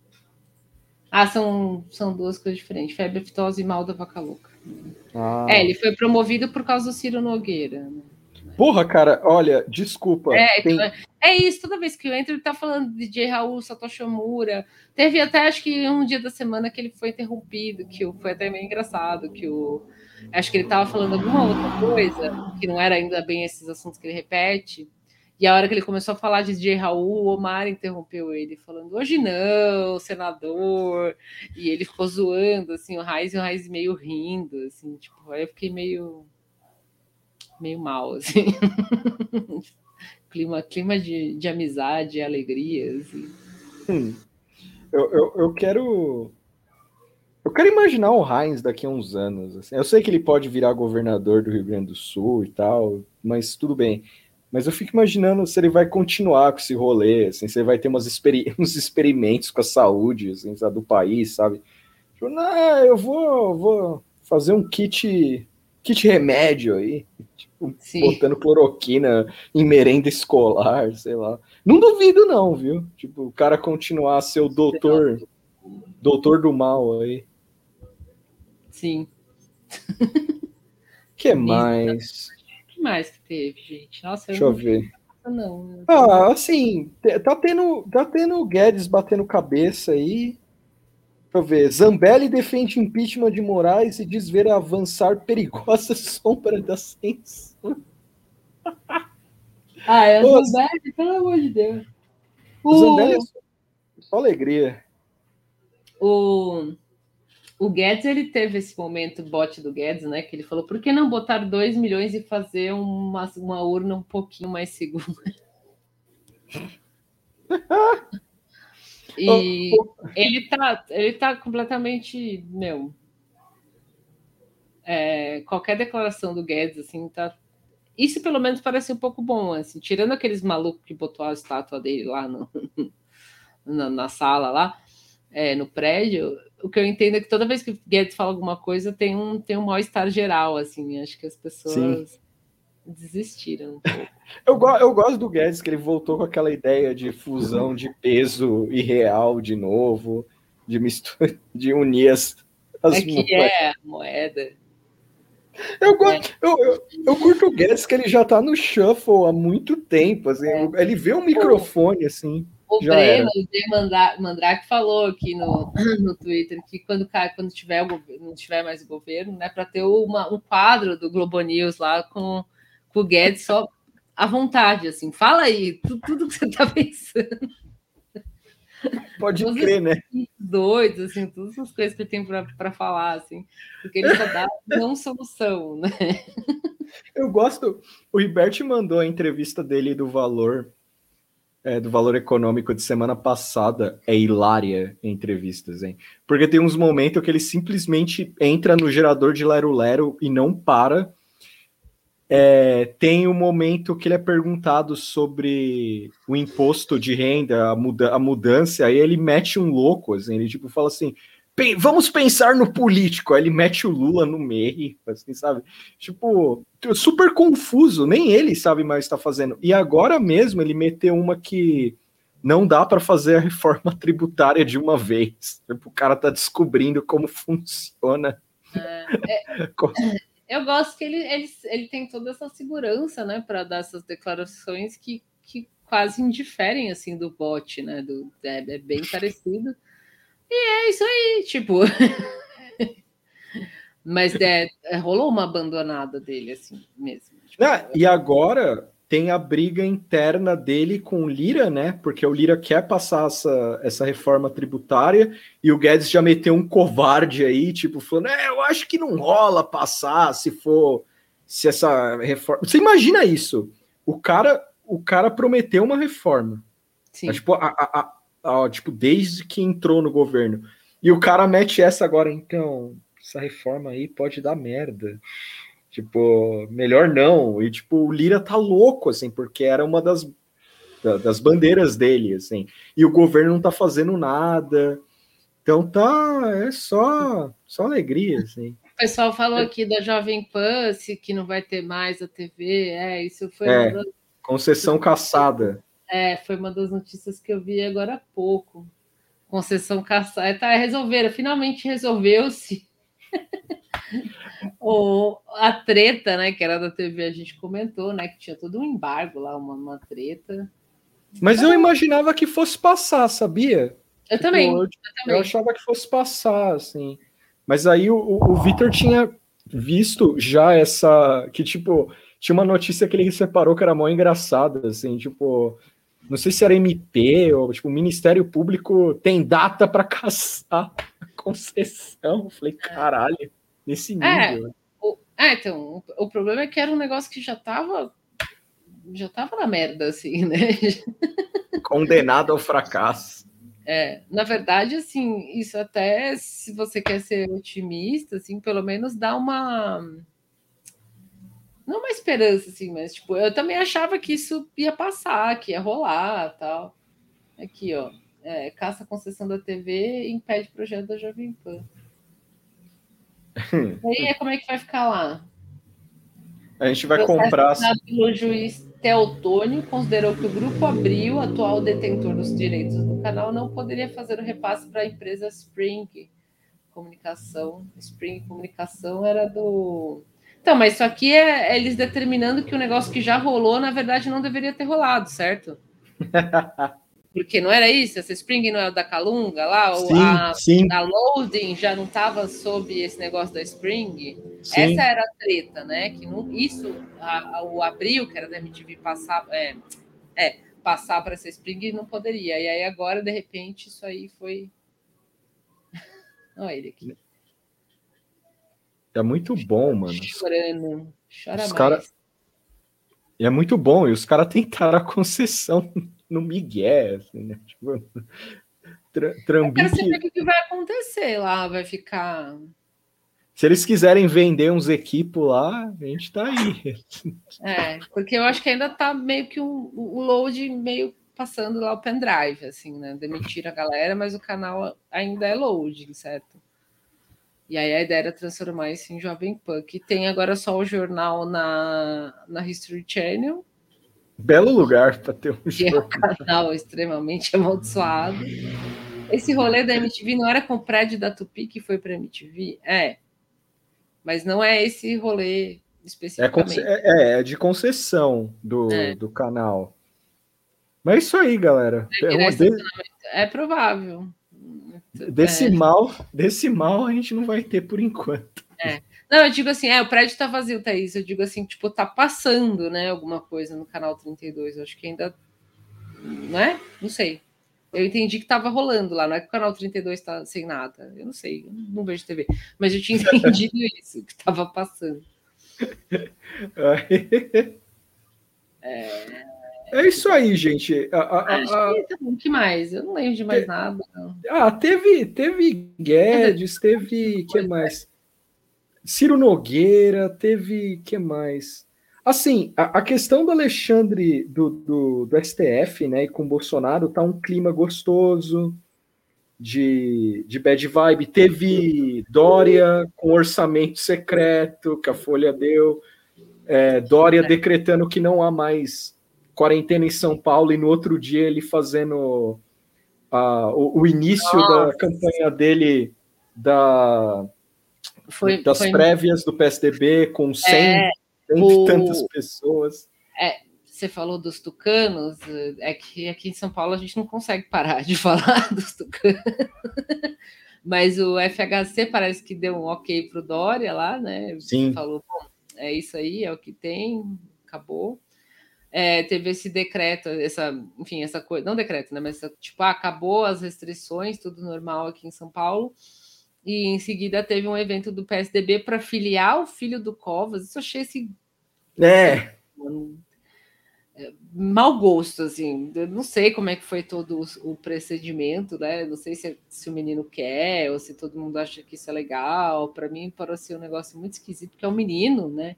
Ah, são, são duas coisas diferentes. Febre aftosa e mal da vaca louca. Ah. É, ele foi promovido por causa do Ciro Nogueira. né? Porra, cara, olha, desculpa. É, tem- é isso, toda vez que eu entro, ele tá falando de J. Raul, Satoshi Omura. Teve até, acho que um dia da semana que ele foi interrompido, que foi até meio engraçado, que o, Acho que ele estava falando alguma outra coisa, que não era ainda bem esses assuntos que ele repete. E a hora que ele começou a falar de DJ Raul, o Omar interrompeu ele, falando: hoje não, senador. E ele ficou zoando, assim, o Raiz e o Raiz meio rindo, assim, tipo, aí eu fiquei meio. Meio mal, assim. [LAUGHS] clima clima de, de amizade e alegria, assim. Hum. Eu, eu, eu quero. Eu quero imaginar o Heinz daqui a uns anos. Assim. Eu sei que ele pode virar governador do Rio Grande do Sul e tal, mas tudo bem. Mas eu fico imaginando se ele vai continuar com esse rolê, assim, se ele vai ter umas experi [LAUGHS] uns experimentos com a saúde assim, do país, sabe? Tipo, não, eu vou, vou fazer um kit, kit remédio aí, tipo, botando cloroquina em merenda escolar, sei lá. Não duvido não, viu? Tipo, o cara continuar a ser o doutor, doutor do mal aí. Sim. [LAUGHS] que mais? que mais que teve, gente? Nossa, Deixa eu, não... ver. Não, ah, assim, tá tendo, tá tendo o Guedes batendo cabeça aí. Deixa eu ver. Zambelli defende impeachment de Moraes e diz ver avançar perigosa [LAUGHS] sombra da censura. [LAUGHS] Ah, é o Zambelli, pelo amor de Deus. O Zambelli é só, alegria. O o Guedes ele teve esse momento bote do Guedes, né? Que ele falou: por que não botar 2 milhões e fazer uma, uma urna um pouquinho mais segura? [LAUGHS] e ele tá, ele tá completamente, meu. É, qualquer declaração do Guedes, assim, tá. Isso pelo menos parece um pouco bom, assim, tirando aqueles malucos que botou a estátua dele lá no, [LAUGHS] na, na sala lá, é, no prédio o que eu entendo é que toda vez que Guedes fala alguma coisa tem um, tem um mal-estar geral, assim. Acho que as pessoas Sim. Desistiram um [LAUGHS] eu, go eu gosto do Guedes, que ele voltou com aquela ideia de fusão de peso e real de novo, de mistura, [LAUGHS] de unir as, as é que é a moeda. Eu, gosto, é. eu, eu, eu, curto o Guedes que ele já tá no shuffle há muito tempo. Assim, é. Ele vê um microfone assim. O Breno, o Mandrake falou aqui no, [CLEARS THROAT] no Twitter que quando, quando tiver, não tiver mais o governo, né, para ter uma, um quadro do Globo News lá com, com o Guedes só à vontade, assim, fala aí tudo, tudo que você está pensando. Pode Todos crer, né? Doidos, assim, todas as coisas que ele tem para falar, assim, porque ele só dá não solução, né? Eu gosto. O Ribert mandou a entrevista dele do valor é, do valor econômico de semana passada é hilária em entrevistas, hein? Porque tem uns momentos que ele simplesmente entra no gerador de Lero Lero e não para. É, tem um momento que ele é perguntado sobre o imposto de renda, a, muda a mudança, aí ele mete um louco, assim, ele tipo fala assim: vamos pensar no político. Aí ele mete o Lula no meio, assim, sabe? Tipo, super confuso, nem ele sabe mais está fazendo. E agora mesmo ele meteu uma que não dá para fazer a reforma [LAUGHS] tributária de uma vez. Tipo, o cara tá descobrindo como funciona. É, é, [LAUGHS] eu gosto que ele, ele, ele tem toda essa segurança, né, para dar essas declarações que, que quase indiferem assim do bot, né? Do, é, é bem parecido. E é isso aí, tipo. [LAUGHS] Mas é, é, rolou uma abandonada dele, assim mesmo. Tipo, e agora tem a briga interna dele com o Lira, né? Porque o Lira quer passar essa, essa reforma tributária e o Guedes já meteu um covarde aí, tipo, falando: é, eu acho que não rola passar se for. Se essa reforma. Você imagina isso? O cara, o cara prometeu uma reforma. Sim. Mas, tipo, a, a, ó, tipo, desde que entrou no governo. E o cara mete essa agora, então, essa reforma aí pode dar merda. Tipo, melhor não. E, tipo, o Lira tá louco, assim, porque era uma das, das bandeiras dele, assim. E o governo não tá fazendo nada. Então tá, é só, só alegria, assim. O pessoal falou aqui da Jovem Pan, que não vai ter mais a TV. É, isso foi. É, concessão caçada. É, foi uma das notícias que eu vi agora há pouco. Concessão caçada. É, tá, resolveram, finalmente resolveu-se. [LAUGHS] o, a treta, né, que era da TV, a gente comentou, né, que tinha todo um embargo lá, uma, uma treta. Mas eu imaginava que fosse passar, sabia? Eu, tipo, também, eu, eu, também. eu achava que fosse passar, assim. Mas aí o, o, o Vitor tinha visto já essa. Que, tipo, tinha uma notícia que ele separou que era mó engraçada, assim, tipo. Não sei se era MP ou, tipo, o Ministério Público tem data para [LAUGHS] caçar a concessão. Eu falei, caralho, nesse É. nível. O- é, então, o, o problema é que era um negócio que já tava. Já tava na merda, assim, né? [LAUGHS] Condenado ao fracasso. É, na verdade, assim, isso até, se você quer ser otimista, assim, pelo menos dá uma. Não uma esperança, assim, mas, tipo, eu também achava que isso ia passar, que ia rolar tal. Aqui, ó. É, caça a concessão da TV e impede projeto da Jovem Pan. [LAUGHS] E aí, como é que vai ficar lá? A gente vai comprar. pelo juiz Teotônio considerou que o Grupo Abril, atual detentor dos direitos do canal, não poderia fazer o repasse para a empresa Spring Comunicação. Spring Comunicação era do. Então, mas isso aqui é eles determinando que o negócio que já rolou, na verdade, não deveria ter rolado, certo? [LAUGHS] Porque não era isso? Essa Spring não é o da Calunga lá? Ou a, sim, a Loading já não estava sob esse negócio da Spring? sim. Essa era a treta, né? Que não, isso, a- a- o Abril, que era da MTV, passar, é, é, passar para essa Spring não poderia. E aí agora, de repente, isso aí foi. [LAUGHS] Olha ele aqui, É muito bom, mano. chorando. Chora Os mais. cara- é muito bom. E os caras tentaram a concessão no Miguel, assim, né? [LAUGHS] Tipo, tra- Eu quero Trambique. saber o que vai acontecer lá. Vai ficar. Se eles quiserem vender uns equipos lá, a gente tá aí. [LAUGHS] É, porque eu acho que ainda tá meio que um- o o load meio passando lá o pendrive, assim, né? Demitiram a galera, mas o canal ainda é loading, certo? E aí a ideia era transformar isso em Jovem Pan, que tem agora só o jornal na, na History Channel, Belo lugar para ter um [LAUGHS] que é um canal extremamente amaldiçoado. Esse rolê da MTV não era com o prédio da Tupi que foi para MTV? É. Mas não é esse rolê É, especificamente. conce- é- é de concessão do, É. do canal. Mas é isso aí, galera. É esse de- É provável. desse, É. mal, desse mal a gente não vai ter por enquanto. Não, eu digo assim, é, o prédio tá vazio, Thaís. Eu digo assim, tipo, tá passando, né, alguma coisa no canal 32. Eu acho que ainda. Não é? Não sei. Eu entendi que tava rolando lá, não é que o canal 32 tá sem nada. Eu não sei, eu não vejo TV. Mas eu tinha [LAUGHS] entendido isso, que tava passando. [LAUGHS] É isso aí, gente. A- a- a- Acho a- que tá bom. O que mais? Eu não lembro de mais nada. não. Ah, teve, teve Guedes, teve. que mais? Ciro Nogueira, teve. que mais? Assim, a, a questão do Alexandre do, do, do STF, né, e com o Bolsonaro, tá um clima gostoso de, de bad vibe. Teve Dória com orçamento secreto que a Folha deu. É, Dória decretando que não há mais quarentena em São Paulo e no outro dia ele fazendo a- o, o início da Nossa. campanha dele da, Foi, das foi prévias do PSDB com 100, É, e o- tantas pessoas. você falou dos tucanos, é que aqui em São Paulo a gente não consegue parar de [LAUGHS] falar dos tucanos. Mas o FHC parece que deu um ok para o Dória lá, né? Sim. Falou, bom, é isso aí, é o que tem, acabou. É, teve esse decreto, essa, enfim, essa coisa, não decreto, né? Mas tipo, ah, acabou as restrições, tudo normal aqui em São Paulo. E em seguida teve um evento do PSDB para filiar o filho do Covas. Isso eu achei esse É, mau gosto, assim. Eu não sei como é que foi todo o, o procedimento, né? Não sei se, se o menino quer ou se todo mundo acha que isso é legal. Para mim, pareceu um negócio muito esquisito, porque é um menino, né?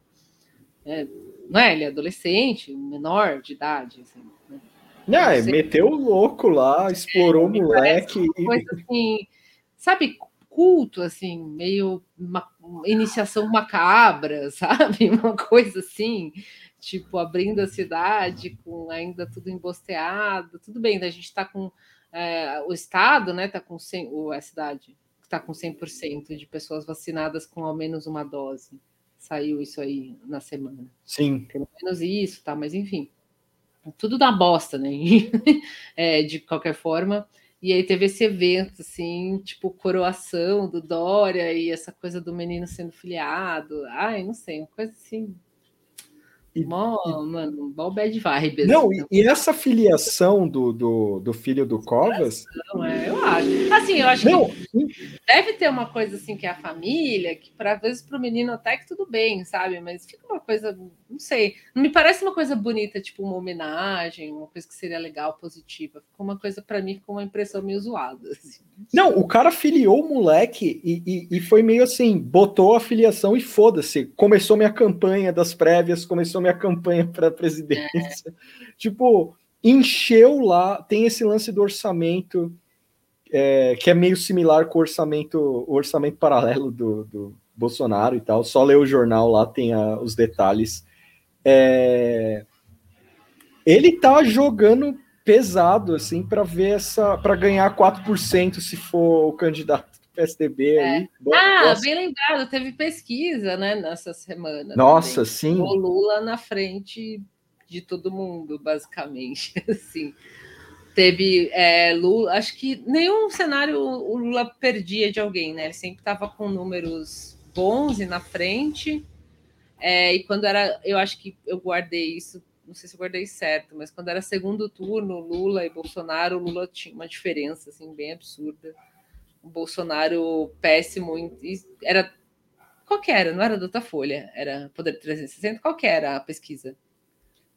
É, não é? Ele é adolescente, menor de idade, assim. né? né, Não sei. meteu o louco lá, explorou o me moleque. Coisa assim, sabe, culto, assim, meio uma, uma iniciação macabra, [LAUGHS] sabe? Uma coisa assim, tipo, abrindo a cidade com ainda tudo embosteado. Tudo bem, a gente está com. é, o Estado, né, tá com 100, ou a cidade está com 100% de pessoas vacinadas com ao menos uma dose. Saiu isso aí na semana Sim, pelo menos isso, tá? Mas enfim, tudo dá bosta, né? [LAUGHS] É, de qualquer forma. E aí teve esse evento, assim, tipo, coroação do Dória e essa coisa do menino sendo filiado. Ai, não sei, uma coisa assim. Mó, mano, mó bad vibes. Não, assim, e, essa filiação do, do, do filho do Covas. não é, eu acho. Assim, eu acho Não, que deve ter uma coisa assim que é a família, que para vezes para o menino até que tudo bem, sabe? Mas fica uma coisa, não sei, não me parece uma coisa bonita, tipo uma homenagem, uma coisa que seria legal, positiva. Ficou uma coisa para mim, ficou uma impressão meio zoada. assim. Não, o cara filiou o moleque e, e, e foi meio assim, botou a filiação e foda-se. Começou minha campanha das prévias, começou minha campanha para presidência. Tipo, encheu lá, tem esse lance do orçamento, é, que é meio similar com o orçamento, o orçamento paralelo do, do Bolsonaro e tal. Só ler o jornal lá, tem a- os detalhes. É, ele tá jogando pesado assim para ver essa para ganhar 4% se for o candidato PSDB aí. Boa- Ah, bem lembrado, teve pesquisa, né, nessa semana. nossa, também. sim. O Lula na frente de todo mundo, basicamente. [LAUGHS] Assim, teve é, Lula, acho que nenhum cenário o Lula perdia de alguém, né? Ele sempre estava com números bons e na frente. É, e quando era, eu acho que eu guardei isso, não sei se eu guardei certo, mas quando era segundo turno, Lula e Bolsonaro, o Lula tinha uma diferença assim bem absurda. Bolsonaro péssimo, era qual que era? Não era Datafolha, era Poder 360. Qual que era a pesquisa?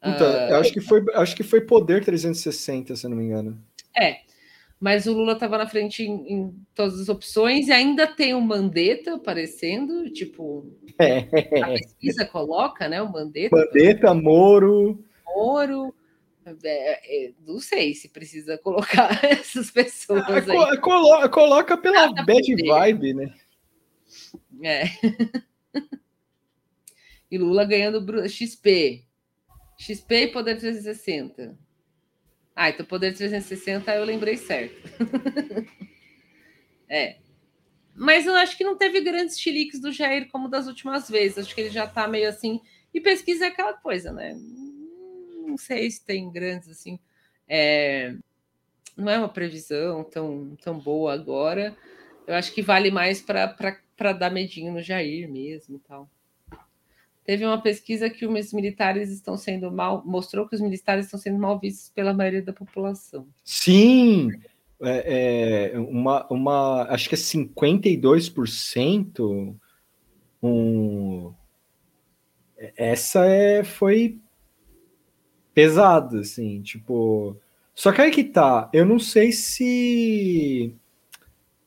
Puta, Ah, eu acho que foi acho que foi Poder 360, se não me engano. É, mas o Lula estava na frente em, em todas as opções e ainda tem o Mandetta aparecendo, tipo, a pesquisa coloca, né, o Mandetta, Mandetta, Moro. Moro, é, é, não sei se precisa [LAUGHS] colocar essas pessoas Ah, aí. co- colo- coloca pela Nada bad poder. vibe, né? É. [LAUGHS] e Lula ganhando XP. XP e Poder 360. Ah, então Poder 360 eu lembrei certo. [LAUGHS] é. Mas eu acho que não teve grandes chiliques do Jair como das últimas vezes. Acho que ele já tá meio assim. E pesquisa é aquela coisa, né? Não sei se tem grandes assim. É, Não é uma previsão tão, tão boa agora. Eu acho que vale mais para dar medinho no Jair mesmo tal. Teve uma pesquisa que os militares estão sendo mal, mostrou que os militares estão sendo mal vistos pela maioria da população. Sim, é, é, uma, uma, acho que é 52%. Um, essa é, foi pesada, assim, tipo. Só que aí que tá, eu não sei se.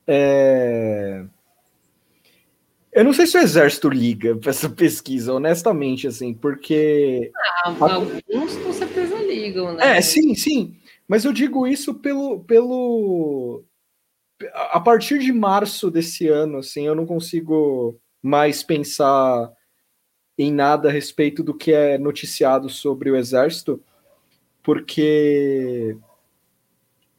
é, eu não sei se o exército liga [LAUGHS] para essa pesquisa, honestamente, assim, porque. Ah, alguns com certeza ligam, né? É, sim, sim. Mas eu digo isso pelo, pelo. A partir de março desse ano, assim, eu não consigo mais pensar em nada a respeito do que é noticiado sobre o exército, porque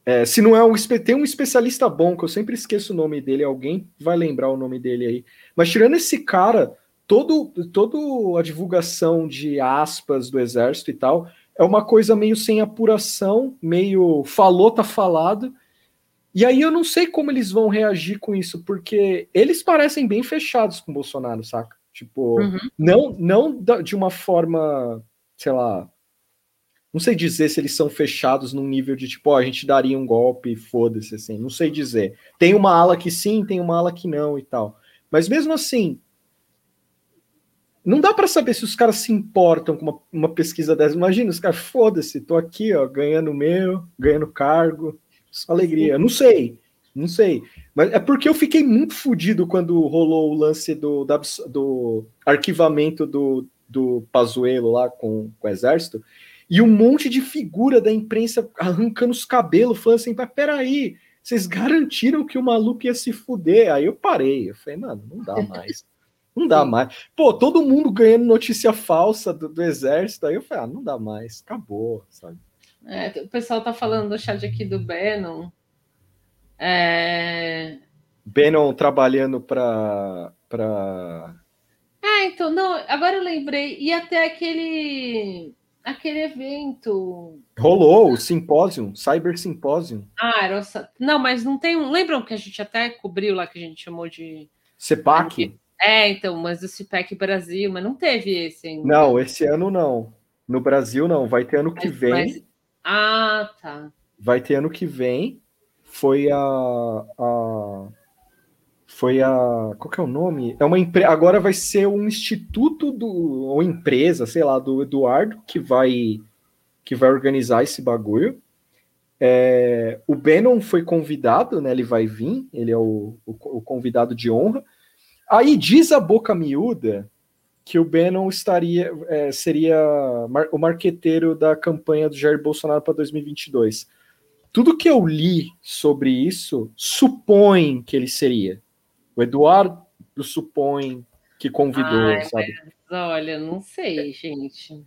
é, se não é um tem um especialista bom que eu sempre esqueço o nome dele, alguém vai lembrar o nome dele aí. Mas tirando esse cara, todo todo a divulgação de aspas do exército e tal é uma coisa meio sem apuração, meio falou tá falado. E aí eu não sei como eles vão reagir com isso, porque eles parecem bem fechados com o Bolsonaro, saca? Tipo, Uhum. não não de uma forma, sei lá, não sei dizer se eles são fechados num nível de tipo, ó, a gente daria um golpe, foda-se, assim, não sei dizer. Tem uma ala que sim, tem uma ala que não e tal. Mas mesmo assim, não dá pra saber se os caras se importam com uma, uma pesquisa dessa. Imagina, os caras, foda-se, tô aqui, ó, ganhando o meu, ganhando cargo, só alegria. Não sei, não sei. Mas é porque eu fiquei muito fudido quando rolou o lance do, do arquivamento do, do Pazuello lá com, com o exército, e um monte de figura da imprensa arrancando os cabelos, falando assim, mas peraí, vocês garantiram que o maluco ia se fuder? Aí eu parei, eu falei, mano, não dá mais. Não dá mais. Pô, todo mundo ganhando notícia falsa do, do exército, aí eu falei, ah, não dá mais, acabou, sabe? É, o pessoal tá falando do chat aqui do Bannon. É... Bannon trabalhando para para Ah, então, não, agora eu lembrei. E até aquele Aquele evento. Rolou o Symposium, Cyber Symposium. Ah, era o... Não, mas não tem um. Lembram que a gente até cobriu lá que a gente chamou de. CEPAC? É, então, mas do CIPEC Brasil, mas não teve esse ainda. Não, esse ano não. No Brasil não, vai ter ano que Mas- vem. mas- Ah, tá. Vai ter ano que vem. Foi a, a foi a qual que é o nome? É uma empresa. Agora vai ser um instituto do ou empresa, sei lá, do Eduardo que vai que vai organizar esse bagulho. É, o Bannon foi convidado, né? Ele vai vir, ele é o, o, o convidado de honra. Aí diz a boca miúda que o Bannon estaria é, seria mar- o marqueteiro da campanha do Jair Bolsonaro para 2022. Tudo que eu li sobre isso supõe que ele seria. O Eduardo supõe que convidou, Ai, sabe? Olha, não sei, gente.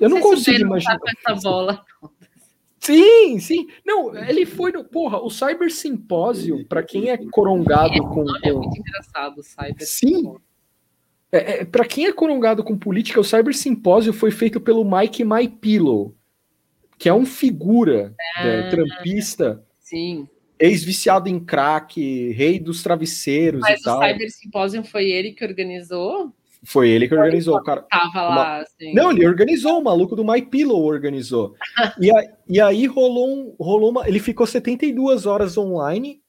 Eu não sei se o consigo imaginar. Tá com essa bola. Sim, sim. Não, ele foi no. Porra, o Cyber Simpósio, para quem é corongado com. É com- muito engraçado o Cyber. Sim. É, é, para quem é corongado com política, o Cyber Simpósio foi feito pelo Mike My Pillow, que é um figura né, Ah. trampista, Sim. ex-viciado em crack, rei dos travesseiros Mas e o tal. Cyber Symposium foi ele que organizou? Foi ele que organizou, o cara. Tava lá, assim. Não, ele organizou, o maluco do My Pillow organizou. e, a- e aí rolou, um, rolou uma. Ele ficou 72 horas online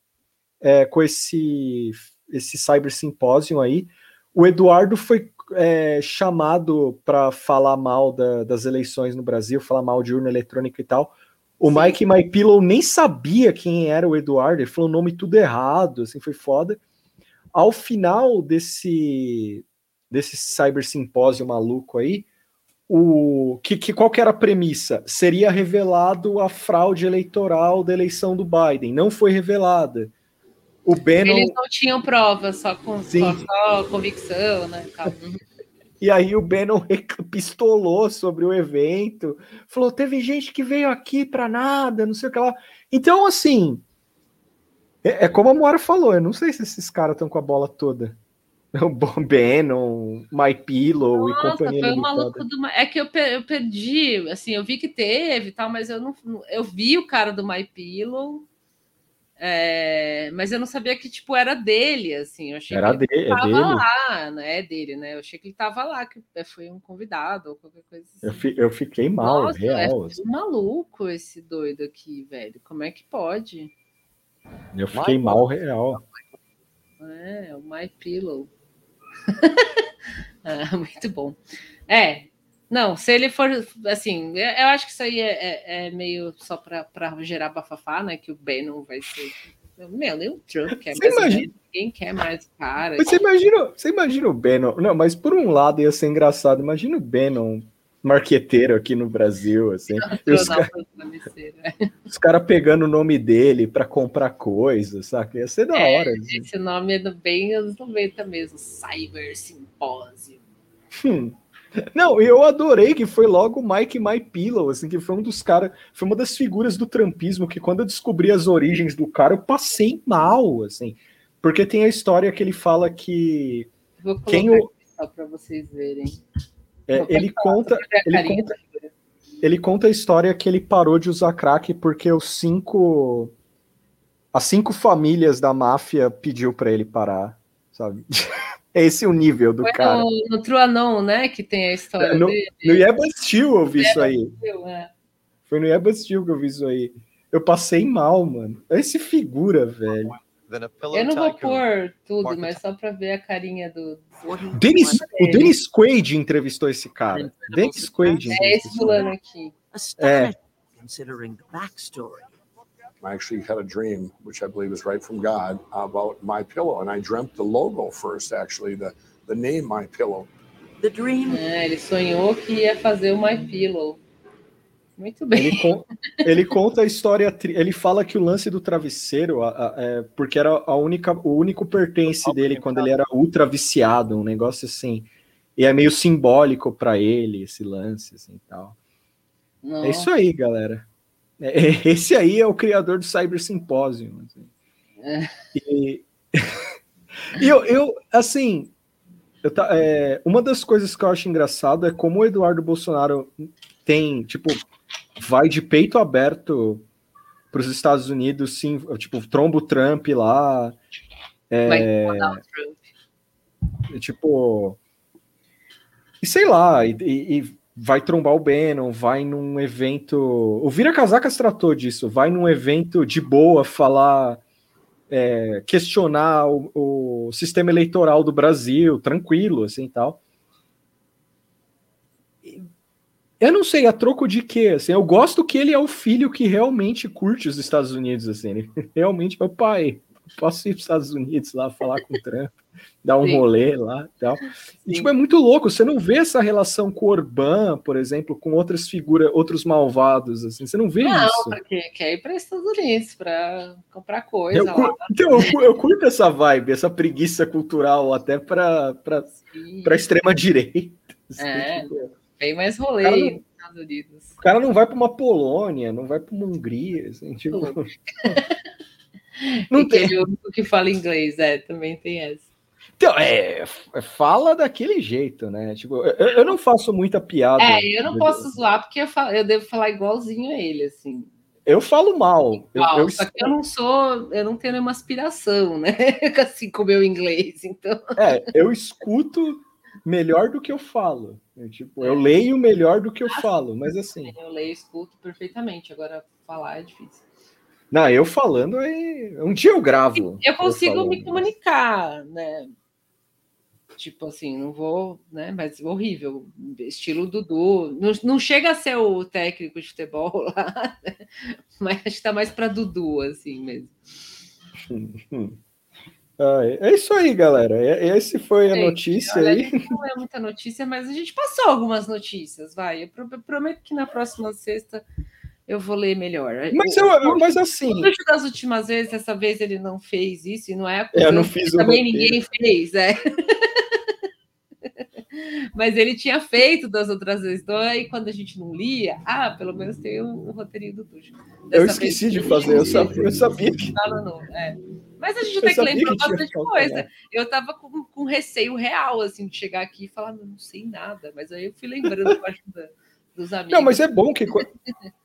é, com esse, esse Cyber Symposium aí. O Eduardo foi é, chamado para falar mal da- das eleições no Brasil, falar mal de urna eletrônica e tal. O Mike My Pillow nem sabia quem era o Eduardo, ele falou o nome tudo errado, assim, foi foda. Ao final desse, desse Cyber Simpósio maluco aí, o que, que qual que era a premissa? Seria revelado a fraude eleitoral da eleição do Biden. Não foi revelada. O Bannon Eles não tinham prova, só, com, só, só convicção, né? E aí o Bannon [LAUGHS] pistolou sobre o evento, falou: teve gente que veio aqui pra nada, não sei o que lá. Então, assim, é, é como a Moara falou, eu não sei se esses caras estão com a bola toda. O Bo- Bannon, My Pillow e Nossa, companhia foi um maluco do. É que eu, pe- eu perdi, assim, eu vi que teve e tal, mas eu não. Eu vi o cara do My Pillow, é, mas eu não sabia que, tipo, era dele, assim. Eu achei Era que ele de- é lá, não é dele, né? Eu achei que ele tava lá, que foi um convidado ou qualquer coisa assim. Eu, fi- eu fiquei mal, Nossa, real. é assim. maluco esse doido aqui, velho. Como é que pode? Eu fiquei mal, real. É, o My Pillow. [LAUGHS] Ah, muito bom. É, não, se ele for assim, eu acho que isso aí é, é- é meio só para gerar bafafá, né? Que o Bannon vai ser. Meu, nem o Trump quer Você mais. imagina- Ninguém quer mais o cara. Mas você imagina, você imagina o Bannon. Não, mas por um lado ia ser engraçado. Imagina o Bannon marqueteiro aqui no Brasil, assim. Os, caras pegando o nome dele pra comprar coisas, saca? Ia ser da É, hora. assim. Esse nome é do bem anos 90 mesmo, Cyber Symposium. Hum. Não, eu adorei que foi logo o Mike My Pillow, assim, que foi um dos caras, foi uma das figuras do trampismo que quando eu descobri as origens do cara, eu passei mal, assim. Porque tem a história que ele fala que Vou colocar Quem o- só para vocês verem. é, ele conta, ele conta, ele conta a história que ele parou de usar crack porque os cinco as cinco famílias da máfia pediu pra ele parar, sabe? [LAUGHS] É esse o nível do Foi cara. no, no Truanon, né? Que tem a história No, dele. no Yeba Steel eu vi isso aí. É. Foi no Yeba Steel que eu vi isso aí. Eu passei mal, mano. Esse figura, velho. Eu não vou pôr tudo, mas só para ver a carinha do. Dennis, o Dennis Quaid entrevistou esse cara. Dennis Quaid. É esse fulano aqui. É. considering the backstory. I actually had a dream, which I believe is right from God, about my pillow, and I dreamt the logo first. Actually, the the name my pillow. The dream É, ele sonhou que ia fazer o My Pillow. Muito bem. Ele, con- ele conta a história. Ele fala que o lance do travesseiro, a- a- é, porque era a única, o único pertence dele quando ele era ultra viciado, um negócio assim. E é meio simbólico pra ele esse lance, assim, tal. É isso aí, galera. É- é- esse aí é o criador do Cyber Symposium. assim. É. E, [LAUGHS] e eu, eu, assim, Eu tá, é, uma das coisas que eu acho engraçado é como o Eduardo Bolsonaro tem, tipo, vai de peito aberto para os Estados Unidos, sim, tipo, tromba o Trump lá. É, Vai incomodar o Trump. tipo. E sei lá, e- e vai trombar o Bannon, vai num evento. O Vira Casacas tratou disso, vai num evento de boa falar. é, questionar o, o sistema eleitoral do Brasil, tranquilo, assim tal. Eu não sei, a troco de quê? Assim, eu gosto que ele é o filho que realmente curte os Estados Unidos, assim, ele [LAUGHS] realmente é o pai. Posso ir para os Estados Unidos lá falar com o Trump, dar um Sim. rolê lá e tal. E, tipo, é muito louco, você não vê essa relação com o Orbán, por exemplo, com outras figuras, outros malvados, assim, você não vê Não, isso. porque quer ir para os Estados Unidos para comprar coisa Eu, lá. então, eu, eu curto essa vibe, essa preguiça cultural, até para Sim. para extrema direita. assim, É. tipo, Bem mais rolê não- Estados Unidos. o cara não vai para uma Polônia, não vai para uma Hungria, assim, tipo, não tem. é o único que fala inglês, é, também tem essa. Então, é, f- fala daquele jeito, né? Tipo, eu, eu não faço muita piada. É, eu não posso zoar porque eu, falo- eu devo falar igualzinho a ele, assim. Eu falo mal. Eu, Igual, eu só que eu não sou, eu não tenho nenhuma aspiração, né? [LAUGHS] Assim como o inglês, então. É, eu escuto melhor do que eu falo. Eu, tipo, eu leio melhor do que eu falo, mas assim. Eu leio e escuto perfeitamente, agora falar é difícil. Não, eu falando aí. Um dia eu gravo. Eu consigo falando. me comunicar, né? Tipo assim, não vou, né? Mas horrível, estilo Dudu. Não, não chega a ser o técnico de futebol [LAUGHS] lá, né? mas acho que tá mais para Dudu, assim mesmo. [LAUGHS] Ah, é isso aí, galera. É- Esse foi a Gente, notícia olha, aí. Não é muita notícia, mas a gente passou algumas notícias, vai. Eu pro- eu prometo que na próxima sexta eu vou ler melhor. Mas, eu, o- mas assim. das últimas vezes, dessa vez ele não fez isso, e não é É, eu não fiz o também roteiro. ninguém fez, é. [LAUGHS] Mas ele tinha feito das outras vezes, então aí quando a gente não lia, ah, pelo menos tem o, o roteirinho do Tuxo. Eu esqueci de fazer, eu sabia, eu sabia que. Fala não, é. Mas a gente Eu tem que lembrar que tinha bastante coisa. Eu tava com, com receio real, assim, de chegar aqui e falar, "Meu, não sei nada, mas aí eu fui lembrando com a ajuda dos amigos. Não, mas é bom que qu-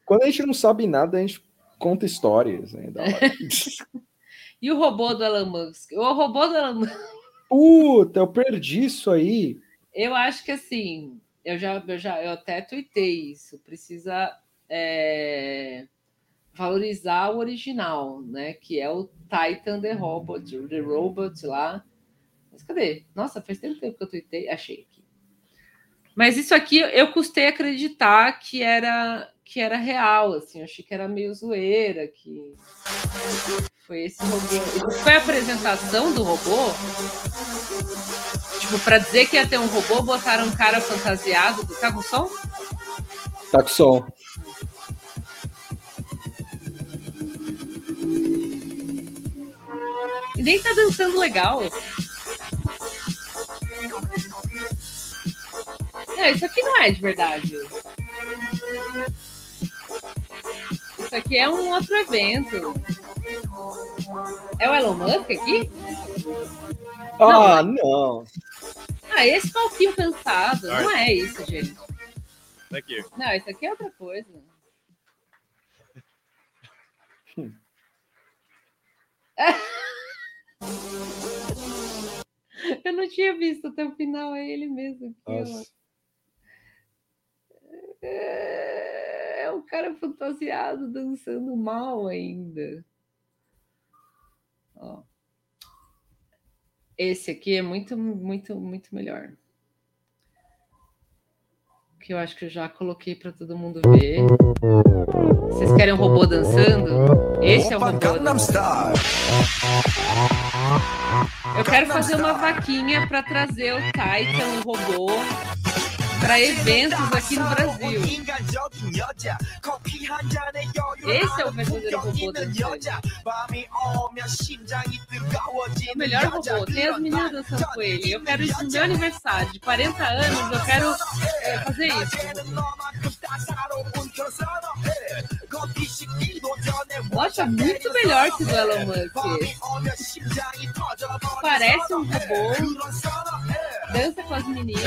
quando a gente não sabe nada, a gente conta histórias. Né? Da. [LAUGHS] E o robô do Elon Musk? O robô do Elon Musk, Puta, eu perdi isso aí. Eu acho que assim, eu já, eu já, eu até tuitei isso. Precisa é, valorizar o original, né? Que é o Titan The Robot, The Robot lá. Mas cadê? Nossa, faz tanto tempo que eu tuitei. Achei aqui. Mas isso aqui eu custei acreditar que era que era real, assim, eu achei que era meio zoeira, que foi esse robô. Foi a apresentação do robô? Tipo, para dizer que ia ter um robô, botaram um cara fantasiado. Tá com som? Tá com som. E nem tá dançando legal. Não, isso aqui não é de verdade. Isso aqui é um outro evento. É o Elon Musk aqui? Ah, não. Ah, esse palquinho cansado. Não é isso, gente. Daqui. Não, isso aqui é outra coisa. [LAUGHS] Eu não tinha visto até o final, é ele mesmo. Aqui. Nossa. É um cara fantasiado dançando mal ainda. Ó. Esse aqui é muito, muito, muito melhor. Que eu acho que eu já coloquei para todo mundo ver. Vocês querem um robô dançando? Esse é o robô. Eu quero fazer uma vaquinha para trazer o Titan, o robô, para eventos aqui no Brasil. Esse é o verdadeiro robô dançante. É o melhor robô. Tem as meninas dançando com ele. Eu quero isso no meu aniversário de 40 anos. Eu quero é, fazer isso. Nossa, muito melhor que o do Elon Musk. Parece um robô. Dança com as meninas.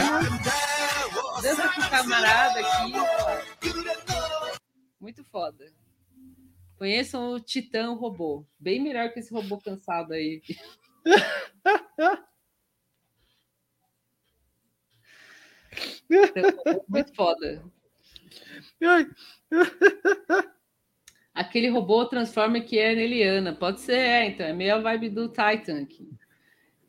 Dança com o camarada aqui. Muito foda. Conheçam o Titã Robô. Bem melhor que esse robô cansado aí. [LAUGHS] Muito foda. [LAUGHS] Aquele robô transforma que é Eliana. Pode ser, é, então. É meio a vibe do Titan aqui.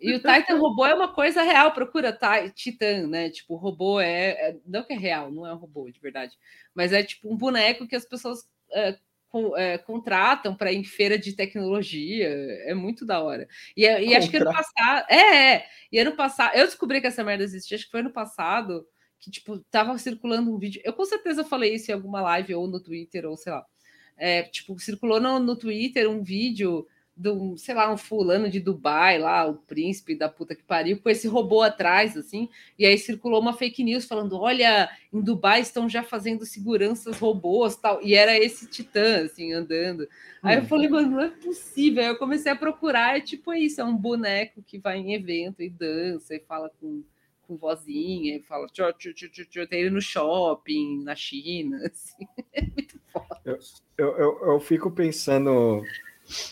E o Titan [LAUGHS] robô é uma coisa real, procura Titan, né? Tipo, o robô é, é, Não que é real, não é um robô de verdade. Mas é tipo um boneco que as pessoas é, com, é, contratam para ir em feira de tecnologia. É muito da hora. E, é, e acho que ano passado. É, é. E ano passado. Eu descobri que essa merda existia, acho que foi ano passado, que, tipo, tava circulando um vídeo. Eu com certeza falei isso em alguma live ou no Twitter, ou sei lá. É, tipo, circulou no, no Twitter um vídeo do, sei lá, um fulano de Dubai, lá, o príncipe da puta que pariu, com esse robô atrás, assim, e aí circulou uma fake news falando: olha, em Dubai estão já fazendo seguranças robôs tal, e era esse titã, assim, andando. Aí eu falei, mano, não é possível. Aí eu comecei a procurar, é tipo isso, é um boneco que vai em evento e dança e fala com, com vozinha, e fala, tchau, tchau, tchau, tchau, tem ele no shopping, na China, [LAUGHS] assim, é muito foda. Eu, eu, eu, eu fico pensando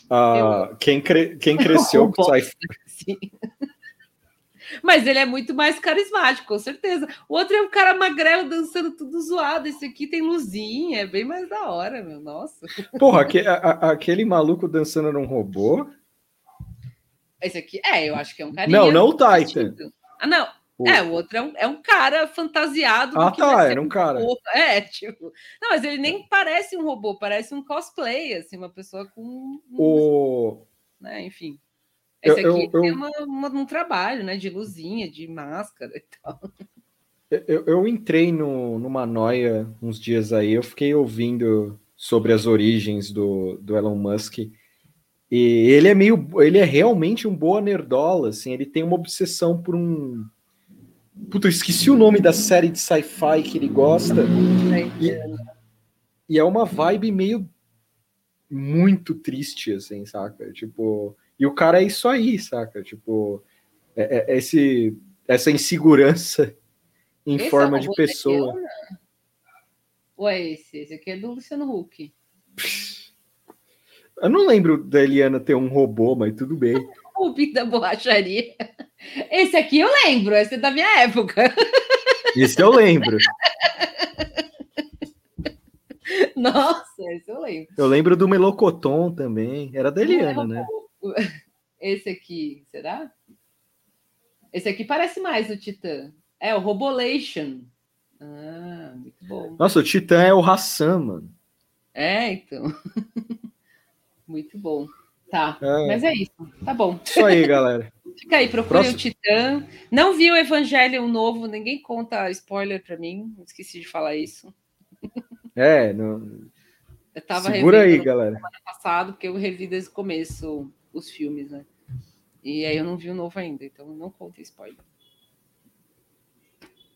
Uh, quem, cre quem cresceu [LAUGHS] com sci-fi. Mas ele é muito mais carismático, com certeza. O outro é um cara magrelo dançando tudo zoado. Esse aqui tem luzinha, é bem mais da hora, meu. Nossa. Porra, aquele, a, aquele maluco dançando num robô. Esse aqui, é, eu acho que é um carinha. Não, não o Titan. Ah, não. É, o outro é um, é um cara fantasiado. Ah, tá, era um cara. Robô. [LAUGHS] É, tipo. Não, mas ele nem parece um robô, parece um cosplay, assim, uma pessoa com. Um, o... Né, enfim. Esse Eu- aqui eu- tem eu- uma- uma- um trabalho, né? De luzinha, de máscara e tal. Eu, eu entrei no, numa noia uns dias aí, eu fiquei ouvindo sobre as origens do, do Elon Musk. E ele é meio. Ele é realmente um boa nerdola, assim, ele tem uma obsessão por um. Puta, eu esqueci o nome da série de sci-fi que ele gosta. E, e é uma vibe meio muito triste, assim, saca? Tipo, e o cara é isso aí, saca? Tipo, é, é- esse, essa insegurança em Esse é forma o de pessoa. Eliana? Ou é esse? Esse aqui é do Luciano Huck. Eu não lembro da Eliana ter um robô, mas tudo bem. [LAUGHS] O Pink da borracharia. Esse aqui eu lembro, esse é da minha época. [LAUGHS] Isso eu lembro. Nossa, esse eu lembro. Eu lembro do Melocoton também. Era da Eliana, né? Esse aqui, será? Esse aqui parece mais o Titã. É o Robolation. Ah, muito bom. Nossa, o Titã é o Hassan, mano. É, então. [LAUGHS] muito bom. Tá, É. mas é isso. Tá bom. Isso aí, galera. Fica aí, procure Próximo. o Titã. Não vi o Evangelho novo, ninguém conta spoiler pra mim. Esqueci de falar isso. É, [LAUGHS] não... Eu tava segura aí, galera. ano passado, porque eu revi desde o começo os filmes, né? E aí eu não vi o novo ainda, então não conta spoiler.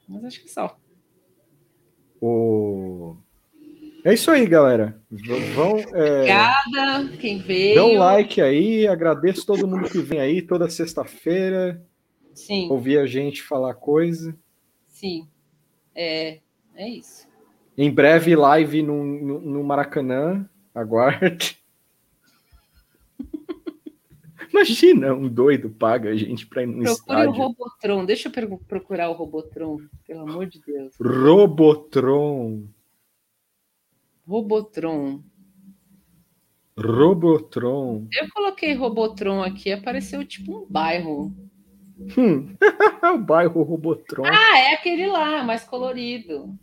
Mas acho que só. O... É isso aí, galera. Vão, é, Obrigada, quem veio. dê um like aí. Agradeço todo mundo que vem aí toda sexta-feira. Sim, Ouvir a gente falar coisa. sim. É, é isso. Em breve, live no, no, no Maracanã. Aguarde. [LAUGHS] Imagina, um doido paga a gente pra ir no Procure o estádio. Robotron. Deixa eu procurar o Robotron, pelo amor de Deus. Robotron. Robotron. Robotron. Eu coloquei Robotron aqui, apareceu tipo um bairro. Hum. [LAUGHS] o bairro Robotron. Ah, é aquele lá, mais colorido.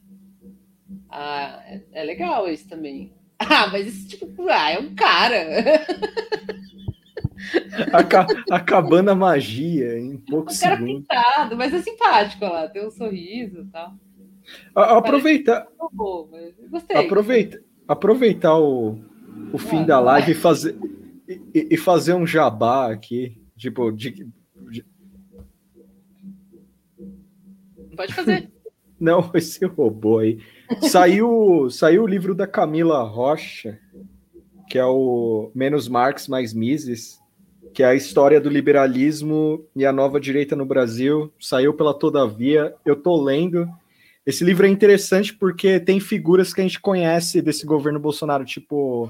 Ah, é, é legal esse também. [LAUGHS] Ah, mas esse tipo, ah, é um cara. [LAUGHS] Aca- acabando a magia em poucos Um cara segundos. pintado, mas é simpático lá, tem um sorriso e tal. A- Aproveitar, Robô, mas eu Gostei. aproveita, aproveitar o, o fim da live e fazer, e- e fazer um jabá aqui. Tipo, de, de- Pode fazer. [LAUGHS] Não, esse robô aí. Saiu, saiu o livro da Camila Rocha, que é o Menos Marx, Mais Mises, que é a história do liberalismo e a nova direita no Brasil. Saiu pela Todavia. Eu tô lendo. Esse livro é interessante porque tem figuras que a gente conhece desse governo Bolsonaro, tipo,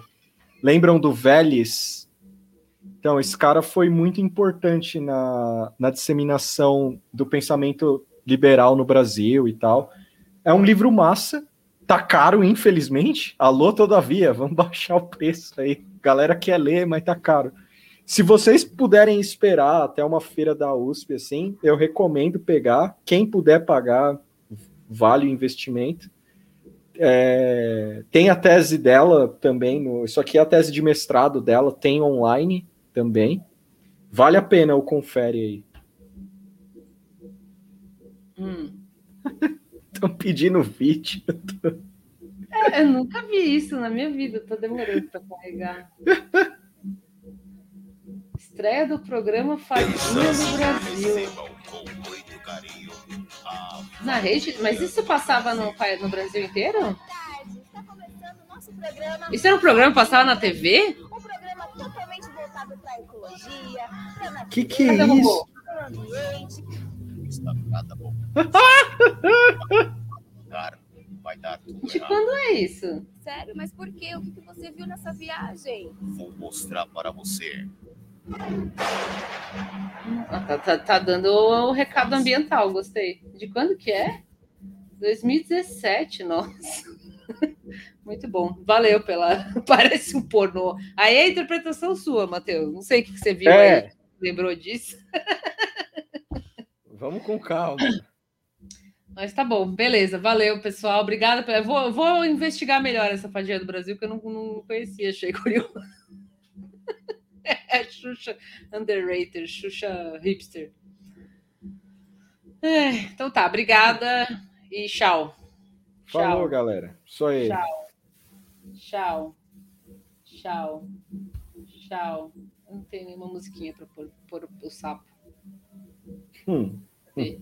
lembram do Vélez? Então, esse cara foi muito importante na, na disseminação do pensamento liberal no Brasil e tal. É um livro massa, tá caro, infelizmente. Alô, todavia, vamos [LAUGHS] baixar o preço aí. Galera quer ler, mas tá caro. Se vocês puderem esperar até uma feira da USP, assim, eu recomendo pegar. Quem puder pagar, vale o investimento. É, tem a tese dela também, no, isso aqui é a tese de mestrado dela, tem online também. Vale a pena o confere aí. Hum. [LAUGHS] Estão pedindo vídeo. É, eu nunca vi isso na minha vida, tô demorando para carregar. Estreia do programa Fadinha do Brasil. Na rede? Mas isso passava no, no Brasil inteiro? Isso era um programa que passava na TV? totalmente voltado para a ecologia, Que que é isso? ambiente. Cara, vai dar tudo De quando é isso? Sério, mas por quê? O que que você viu nessa viagem? Vou mostrar para você. Ah, tá, tá- tá dando o recado ambiental, gostei. De quando que é? 2017, nossa. [LAUGHS] Muito bom. Valeu pela. [LAUGHS] Parece um pornô. Aí é a interpretação sua, Matheus. Não sei o que você viu É. aí. Lembrou disso? [LAUGHS] Vamos com calma. Mas tá bom, beleza. Valeu, pessoal. Obrigada. pela- vou, vou investigar melhor essa fadinha do Brasil, que eu não, não conhecia, achei curioso. É Xuxa underrated, Xuxa hipster. É, então tá, obrigada e tchau. Falou, Tchau. galera. Só aí. Tchau. Tchau. Tchau. Tchau. Eu não tenho nenhuma musiquinha para pôr, pôr o sapo. Hum. Cadê?